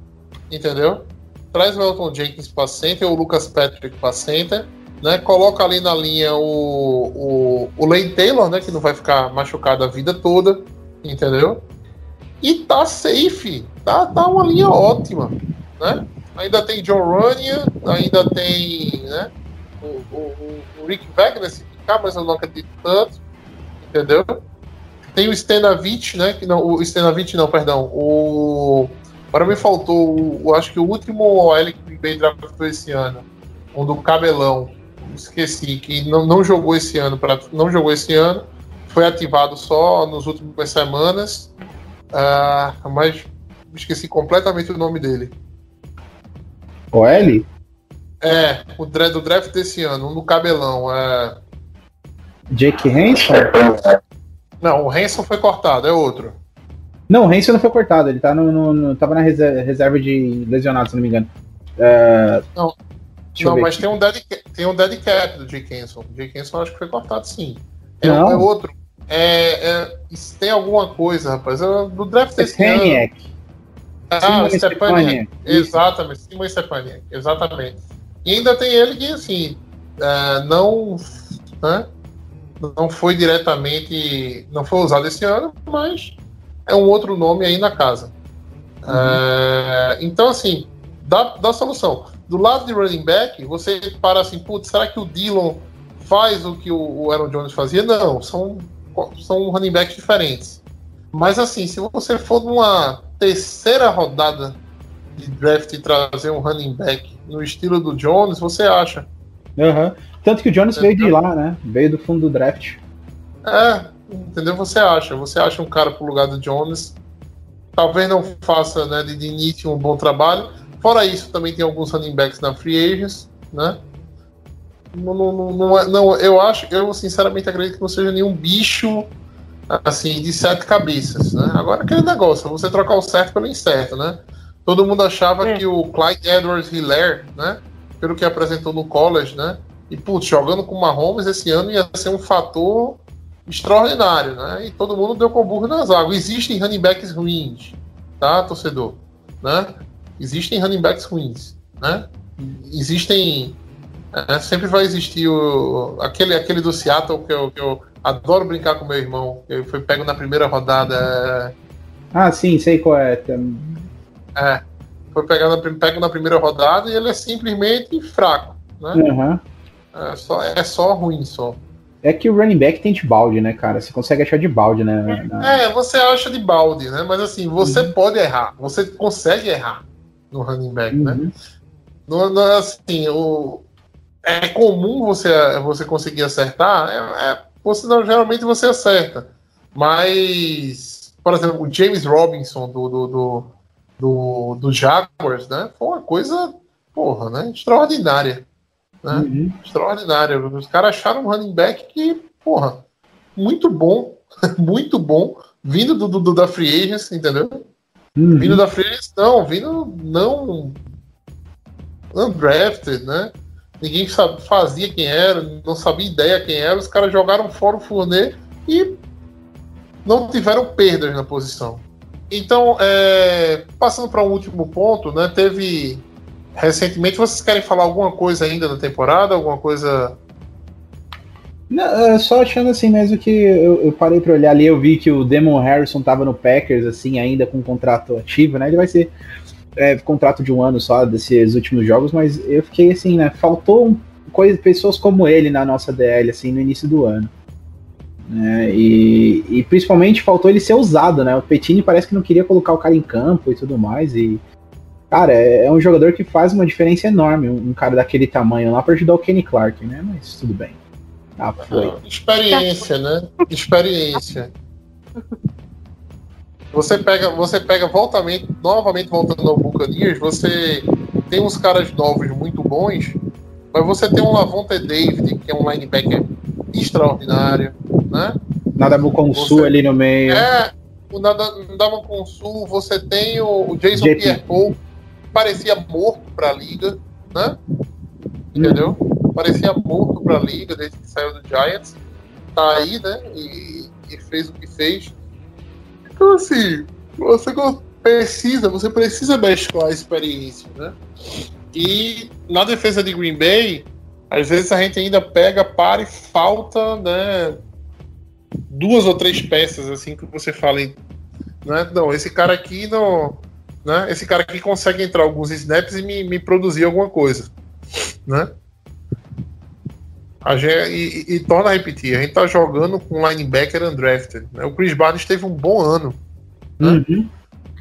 [SPEAKER 3] entendeu? Traz o Elton Jenkins pra center, ou o Lucas Patrick pra center, né? Coloca ali na linha o, o, o Lane Taylor, né? Que não vai ficar machucado a vida toda entendeu? E tá safe, tá, tá uma linha ótima, né? Ainda tem John Runyan, ainda tem, né? O, o, o Rick Wagner se ficar, mas eu não acredito tanto, entendeu? Tem o Stenavich, né? Que não, o Stenavich não, perdão. O agora me faltou, o, acho que o último OL que o Bay draftou esse ano, um do Cabelão, esqueci que não, não jogou esse ano, pra, não jogou esse ano foi ativado só nas últimas semanas, ah, mas esqueci completamente o nome dele.
[SPEAKER 6] OL?
[SPEAKER 3] É, o do draft desse ano, um do cabelão. É...
[SPEAKER 6] Jake Hanson?
[SPEAKER 3] Não, o Hanson foi cortado, é outro.
[SPEAKER 6] Não, o Hanson não foi cortado, ele tá no, no- no- tava na reserva, de lesionado, se não me engano. É,
[SPEAKER 3] Não.
[SPEAKER 6] eu
[SPEAKER 3] não, mas
[SPEAKER 6] aqui.
[SPEAKER 3] tem um, dead, tem um dead cap do Jake Hanson. O Jake Hanson acho que foi cortado sim. É,
[SPEAKER 6] Não.
[SPEAKER 3] é outro. É, é, tem alguma coisa, rapaz. É do draft desse ano.
[SPEAKER 6] Stepaniak.
[SPEAKER 3] Ah,
[SPEAKER 6] Simon
[SPEAKER 3] Stepaniak. Exatamente, Simon Stepaniak. Exatamente. E ainda tem ele que, assim, é, não, né, não foi diretamente, não foi usado esse ano, mas é um outro nome aí na casa. É, então, assim, dá, dá solução. Do lado de running back, você para assim, putz, será que o Dillon faz o que o, Aaron Jones fazia? Não, são, são running backs diferentes. Mas assim, se você for numa terceira rodada de draft e trazer um running back no estilo do Jones, você acha.
[SPEAKER 6] Aham. Tanto que o Jones veio de lá, né? Veio do fundo do draft.
[SPEAKER 3] É, entendeu? Você acha. Você acha um cara pro lugar do Jones. Talvez não faça né, de, início um bom trabalho. Fora isso, também tem alguns running backs na free agents, né? Não, não, não, não é- não, eu acho, eu sinceramente acredito que não seja nenhum bicho assim de sete cabeças, né? Agora aquele negócio, você trocar o certo pelo incerto, né? Todo mundo achava
[SPEAKER 5] É.
[SPEAKER 3] que o Clyde Edwards Hilaire, né? Pelo que apresentou no college, né? E putz, jogando com o Mahomes esse ano ia ser um fator extraordinário, né? E todo mundo deu com burro nas águas. Existem running backs ruins, tá, torcedor? Né? Existem running backs ruins, né? Existem. é, sempre vai existir o, aquele, aquele do Seattle que eu, que eu adoro brincar com meu irmão, que foi pego na primeira rodada.
[SPEAKER 6] Ah, sim, sei qual é.
[SPEAKER 3] É, é, foi pegado na, pego na primeira rodada e ele é simplesmente fraco, né?
[SPEAKER 6] Aham.
[SPEAKER 3] É só, é só ruim só.
[SPEAKER 6] É que o running back tem de balde, né, cara? Você consegue achar de balde, né? na-
[SPEAKER 3] É, você acha de balde, né? Mas assim, você pode errar. Você consegue errar no running back, né?
[SPEAKER 6] Uhum.
[SPEAKER 3] Não, não é assim, o, é comum você, você conseguir acertar. É, é- você não, geralmente você acerta. Mas, por exemplo, o James Robinson do, do, do, do, do Jaguars, né? Foi uma coisa, porra, né? Extraordinária. Né?
[SPEAKER 6] Uhum.
[SPEAKER 3] Extraordinária. Os caras acharam um running back que, porra, muito bom. muito bom. Vindo do, do- da Free Agents, entendeu?
[SPEAKER 6] Uhum.
[SPEAKER 3] Vindo da Free Agents, não. Vindo não undrafted, né? Ninguém sabe, fazia quem era, não sabia ideia quem era. Os caras jogaram fora o Fournet e não tiveram perdas na posição. Então, é, passando para um último ponto, né? Teve recentemente. Vocês querem falar alguma coisa ainda da temporada? Alguma coisa?
[SPEAKER 6] Não, é só achando assim mesmo que eu, eu parei pra olhar ali, eu vi que o Demon Harrison tava no Packers, assim, ainda com contrato ativo, né? Ele vai ser é, contrato de um ano só desses últimos jogos, mas eu fiquei assim, né? Faltou um- coisa, pessoas como ele na nossa DL, assim, no início do ano. né, e, e principalmente faltou ele ser usado, né? O Petini parece que não queria colocar o cara em campo e tudo mais. E, cara, é, é um jogador que faz uma diferença enorme, um, um cara daquele tamanho lá pra ajudar o Kenny Clark, né? Mas tudo bem. Ah, foi.
[SPEAKER 3] Experiência, né? Experiência. Você pega, você pega voltamente, novamente voltando ao Buccaneers, você tem uns caras novos muito bons, mas você tem um Lavonte David, que é um linebacker extraordinário, né?
[SPEAKER 6] Nada com Sul
[SPEAKER 3] Você-
[SPEAKER 6] ali no meio.
[SPEAKER 3] É, o Nada- Ndama Consul, você tem o, o Jason. Pierre-Paul, parecia morto pra liga, né? Entendeu? Parecia morto pra liga desde que saiu do Giants. Tá aí, né? E, e fez o que fez. Então, assim, você precisa, você precisa mesclar a experiência, né? E na defesa de Green Bay, às vezes a gente ainda pega, para e falta, né? Duas ou três peças, assim, que você fala. Né? Não, esse cara aqui não. Né? Esse cara aqui consegue entrar alguns snaps e me, me produzir alguma coisa. Né? A gente, e, e- torna a repetir, a gente tá jogando com um linebacker undrafted. Né? O Chris Barnes teve um bom ano.
[SPEAKER 6] Uhum.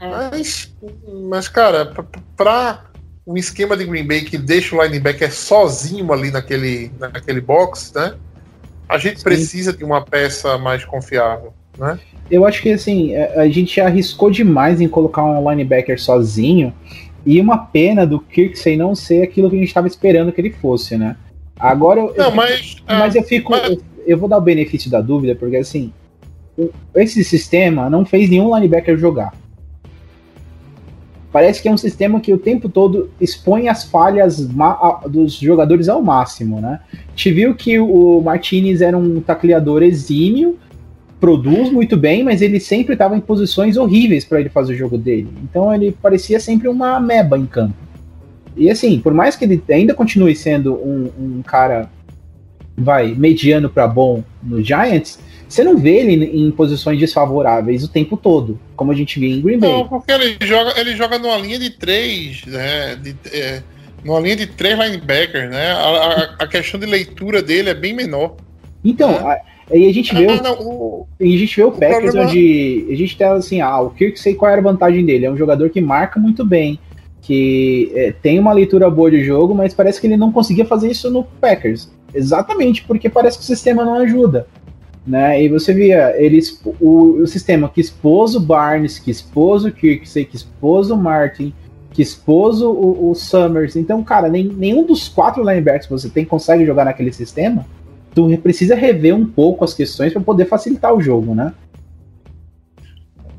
[SPEAKER 3] Mas, mas cara, pra, pra um esquema de Green Bay que deixa o linebacker sozinho ali naquele, naquele box, né? A gente
[SPEAKER 6] Sim.
[SPEAKER 3] precisa de uma peça mais confiável, né?
[SPEAKER 6] Eu acho que assim, a a gente arriscou demais em colocar um linebacker sozinho. E uma pena do Kirksey não ser aquilo que a gente estava esperando que ele fosse, né? Agora eu,
[SPEAKER 3] Não,
[SPEAKER 6] eu-
[SPEAKER 3] mas.
[SPEAKER 6] mas
[SPEAKER 3] ah,
[SPEAKER 6] eu fico.
[SPEAKER 3] mas-
[SPEAKER 6] Eu, eu vou dar o benefício da dúvida, porque assim. Esse sistema não fez nenhum linebacker jogar. Parece que é um sistema que o tempo todo expõe as falhas dos jogadores ao máximo, né? A gente viu que o Martinez era um tacleador exímio, produz muito bem, mas ele sempre estava em posições horríveis para ele fazer o jogo dele. Então ele parecia sempre uma ameba em campo. E assim, por mais que ele ainda continue sendo um, um cara vai mediano para bom no Giants, você não vê ele em posições desfavoráveis o tempo todo, como a gente vê em Green Bay.
[SPEAKER 3] Não, porque ele joga, ele joga numa linha de três, né? De, é, numa linha de três linebackers, né? A, a- a questão de leitura dele é bem menor.
[SPEAKER 6] Então, a- aí a gente vê
[SPEAKER 3] Ah,
[SPEAKER 6] o,
[SPEAKER 3] não, o-
[SPEAKER 6] e a gente vê o Packers
[SPEAKER 3] problema-
[SPEAKER 6] onde a gente tá assim, ah, o Kirk sei qual era a vantagem dele, é um jogador que marca muito bem, que é, tem uma leitura boa de jogo, mas parece que ele não conseguia fazer isso no Packers. Exatamente porque parece que o sistema não ajuda. Né? E você via ele, o, o sistema que expôs o Barnes, que expôs o Kirksey, que expôs o Martin, que expôs o, o Summers. Então, cara, nem, nenhum dos quatro linebackers que você tem consegue jogar naquele sistema. Tu precisa rever um pouco as questões para poder facilitar o jogo, né?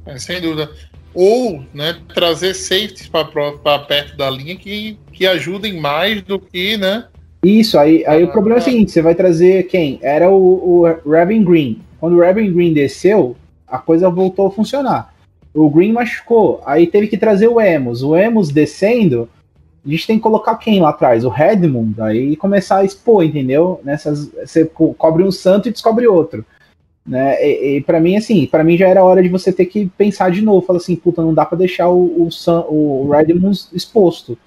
[SPEAKER 3] é, sem dúvida. Ou né, trazer safeties para perto da linha que, que ajudem mais do que, né?
[SPEAKER 6] Isso, aí, aí o problema é o seguinte: você vai trazer quem? Era o, o Raven Green. Quando o Raven Green desceu, a coisa voltou a funcionar. O Green machucou, aí teve que trazer o Emos. O Emos descendo, a gente tem que colocar quem lá atrás? O Redmond, aí começar a expor, entendeu? Nessas, você co- cobre um santo e descobre outro. Né? E, e para mim, assim, para mim já era hora de você ter que pensar de novo. Falar assim, puta, não dá pra deixar o, o, o Redmond exposto.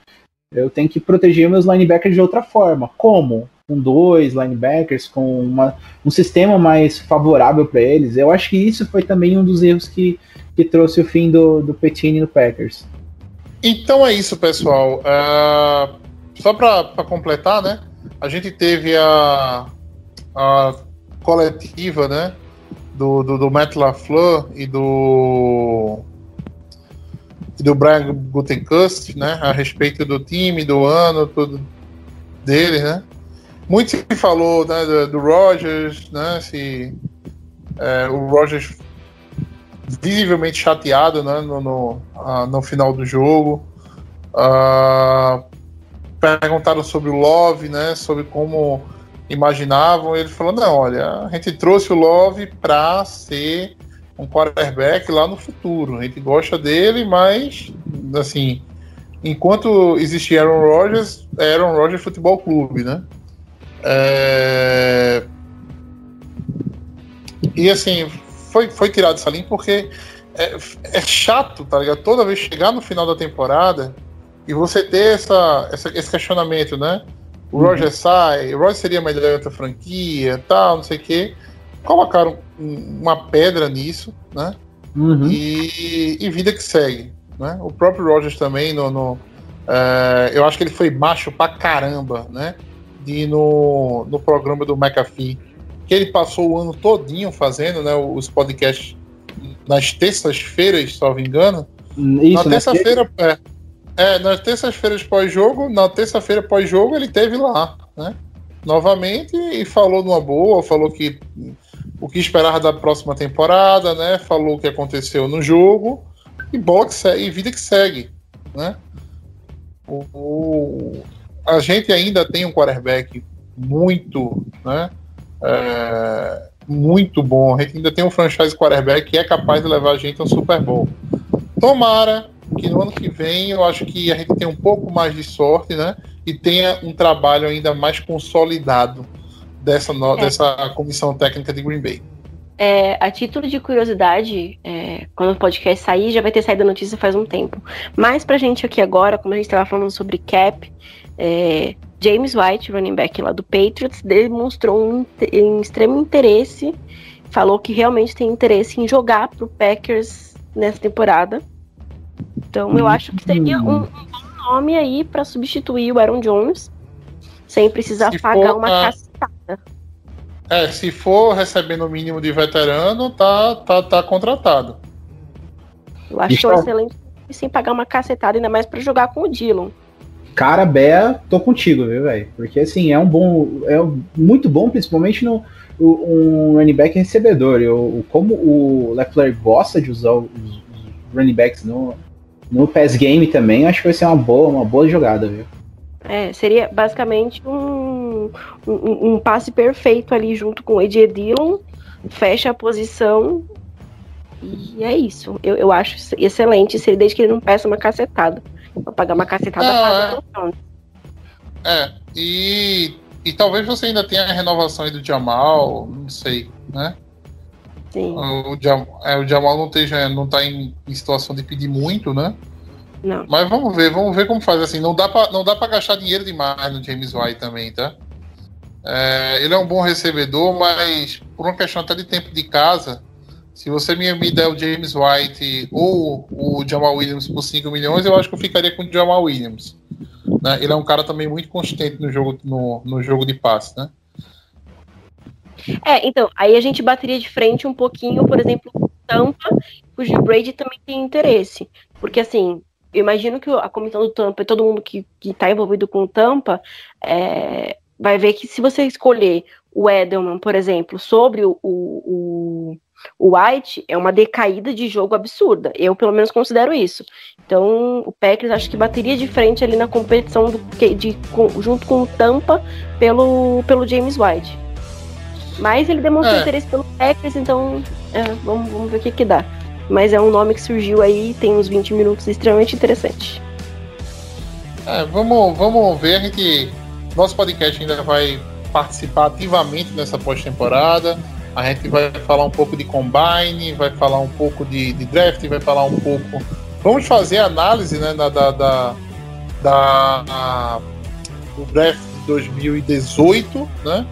[SPEAKER 6] Eu tenho que proteger meus linebackers de outra forma. Como? Com dois linebackers, com uma, um sistema mais favorável para eles. Eu acho que isso foi também um dos erros que, que trouxe o fim do, do Petini no Packers.
[SPEAKER 3] Então é isso, pessoal. Ah, só para completar, né? A gente teve a, a coletiva, né? Do, do, do Matt LaFleur e do e do Brian Gutekunst, né? A respeito do time, do ano, tudo dele, né? Muito se falou né, do, do Rogers, né? Se é, o Rogers visivelmente chateado né, no, no, ah, no final do jogo. Ah, perguntaram sobre o Love, né? Sobre como imaginavam. Ele falou: não, olha, a gente trouxe o Love para ser um quarterback lá no futuro. A gente gosta dele, mas assim, enquanto existia Aaron Rodgers, Aaron Rodgers Futebol Clube, né? É... E assim, foi, foi tirado essa linha porque é, é chato, tá ligado? Toda vez chegar no final da temporada e você ter essa, essa- esse questionamento, né? O Roger sai, o Roger seria melhor em outra franquia, tal, não sei o quê. Colocaram um- uma pedra nisso, né?
[SPEAKER 6] Uhum.
[SPEAKER 3] E, e vida que segue. Né? O próprio Rogers também, no, no, é, eu acho que ele foi macho pra caramba, né? De ir no, no programa do McAfee, que ele passou o ano todinho fazendo né, os podcasts nas terças-feiras, se não me engano.
[SPEAKER 6] Isso,
[SPEAKER 3] na
[SPEAKER 6] né?
[SPEAKER 3] terça-feira, é, é, nas terças-feiras pós-jogo, na terça-feira pós-jogo ele teve lá, né? Novamente e falou numa boa, falou que o que esperava da próxima temporada, né? Falou o que aconteceu no jogo e segue, e vida que segue, né? O, o- a gente ainda tem um quarterback muito, né? É, muito bom. A gente ainda tem um franchise quarterback que é capaz de levar a gente a um Super Bowl. Tomara que no ano que vem eu acho que a gente tenha um pouco mais de sorte, né? E tenha um trabalho ainda mais consolidado dessa, no-
[SPEAKER 5] É.
[SPEAKER 3] dessa comissão técnica de Green Bay.
[SPEAKER 5] É, a título de curiosidade, é, quando o podcast sair, já vai ter saído a notícia faz um tempo. Mas pra gente aqui agora, como a gente estava falando sobre cap, é, James White, running back lá do Patriots, demonstrou um, um extremo interesse, falou que realmente tem interesse em jogar pro Packers nessa temporada. Então eu acho que seria um, um bom nome aí pra substituir o Aaron Jones, sem precisar
[SPEAKER 3] Se
[SPEAKER 5] pagar
[SPEAKER 3] for,
[SPEAKER 5] uma
[SPEAKER 3] ah,
[SPEAKER 5] cacetada.
[SPEAKER 3] É, se for recebendo o mínimo de veterano, tá, tá, tá contratado.
[SPEAKER 5] Eu acho que é um
[SPEAKER 6] Então-
[SPEAKER 5] excelente sem pagar uma cacetada, ainda mais pra jogar com o Dillon.
[SPEAKER 6] Cara, Bea, tô contigo, viu, velho? Porque assim, é um bom. É muito bom, principalmente no um running back recebedor. Eu, como o Leffler gosta de usar os, running backs no, no pass game também, acho que vai ser uma boa, uma boa jogada, viu?
[SPEAKER 5] É, seria basicamente um, um, um passe perfeito ali junto com o AJ Dillon, fecha a posição e é isso. Eu, eu acho excelente, desde que ele não peça uma cacetada. Pra pagar uma cacetada,
[SPEAKER 3] Não,
[SPEAKER 5] paga
[SPEAKER 3] é. É, e, e talvez você ainda tenha a renovação aí do Jamal, não sei, né?
[SPEAKER 5] Sim,
[SPEAKER 3] O, Jam, é, o Jamal não, esteja, não tá em, em situação de pedir muito, né?
[SPEAKER 5] não.
[SPEAKER 3] Mas vamos ver, vamos ver como faz. Assim, não dá pra, não dá pra gastar dinheiro demais no James White também, tá? É, ele é um bom recebedor, mas por uma questão até de tempo de casa, se você me, der o James White ou o Jamal Williams por 5 milhões, eu acho que eu ficaria com o Jamal Williams. né? Ele é um cara também muito consistente no jogo, no, no jogo de passe, né?
[SPEAKER 5] É, então, aí a gente bateria de frente um pouquinho, por exemplo, com Tampa, cujo Brady também tem interesse. Porque, assim, eu imagino que a comissão do Tampa e todo mundo que, que tá envolvido com o Tampa é, vai ver que se você escolher o Edelman, por exemplo, sobre o, o, o White, é uma decaída de jogo absurda. Eu, pelo menos, considero isso. Então, o Packers acho que bateria de frente ali na competição do, que- de, junto com o Tampa pelo, pelo James White. Mas ele demonstrou
[SPEAKER 3] É.
[SPEAKER 5] interesse pelo Packers, então é, vamos, vamos ver o que, que dá. Mas é um nome que surgiu aí, tem uns 20 minutos extremamente interessante.
[SPEAKER 3] É, vamos, vamos ver. A gente. Nosso podcast ainda vai participar ativamente nessa pós-temporada. A gente vai falar um pouco de combine, vai falar um pouco de, de draft, vai falar um pouco. Vamos fazer análise né, da, da, da, da- do draft de 2018, né?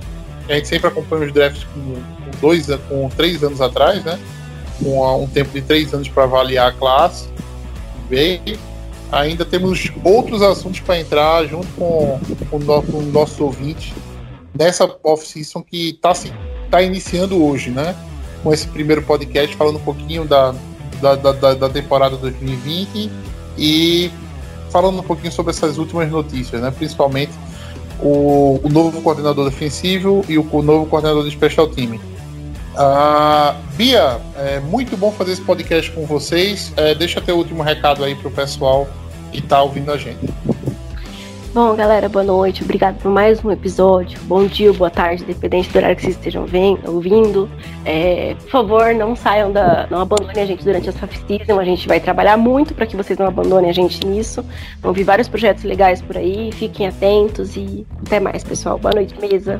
[SPEAKER 3] A gente sempre acompanha os drafts com, com dois, com três anos atrás, né? Com um tempo de três anos para avaliar a classe. Bem, ainda temos outros assuntos para entrar junto com, com, o no- com o nosso ouvinte nessa off-season que está assim, tá iniciando hoje, né? Com esse primeiro podcast falando um pouquinho da, da, da, da- da temporada 2020 e falando um pouquinho sobre essas últimas notícias, né? Principalmente o, o novo coordenador defensivo e o, o novo coordenador de special team. Ah, Bia, é muito bom fazer esse podcast com vocês. É, deixa teu último recado aí pro pessoal que tá ouvindo a gente.
[SPEAKER 5] Bom, galera, boa noite. Obrigado por mais um episódio. Bom dia, boa tarde, dependente do horário que vocês estejam ven- ouvindo. É, por favor, não saiam da. não abandonem a gente durante essa season. A gente vai trabalhar muito para que vocês não abandonem a gente nisso. Vão vir vários projetos legais por aí. Fiquem atentos e até mais, pessoal. Boa noite, mesa.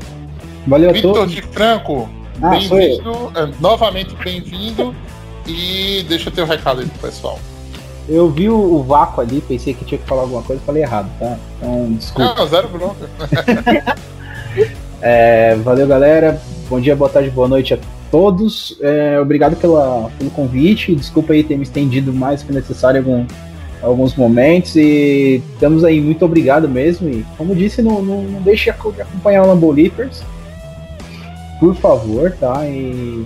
[SPEAKER 6] Valeu a
[SPEAKER 3] Vitor
[SPEAKER 6] todos.
[SPEAKER 3] de Franco,
[SPEAKER 6] Ah, eu.
[SPEAKER 3] bem-vindo, é, novamente bem-vindo. E deixa teu recado aí pro pessoal.
[SPEAKER 6] Eu vi o, o vácuo ali, pensei que tinha que falar alguma coisa, falei errado, tá? Então, desculpa.
[SPEAKER 3] Não, zero bronca.
[SPEAKER 6] É, valeu, galera. Bom dia, boa tarde, boa noite a todos. É, obrigado pela, pelo convite. Desculpa aí ter me estendido mais que necessário algum, alguns momentos. E estamos aí, muito obrigado mesmo. E como disse, não, não, não deixe de acompanhar o Lambo Leapers. Por favor, tá? E,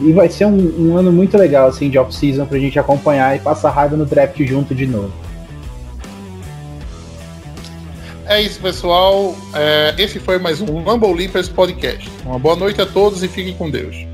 [SPEAKER 6] e vai ser um, um ano muito legal, assim, de off-season pra gente acompanhar e passar raiva no draft junto de novo.
[SPEAKER 3] É isso, pessoal. É, esse foi mais um Rumble Leapers Podcast. Uma boa noite a todos e fiquem com Deus.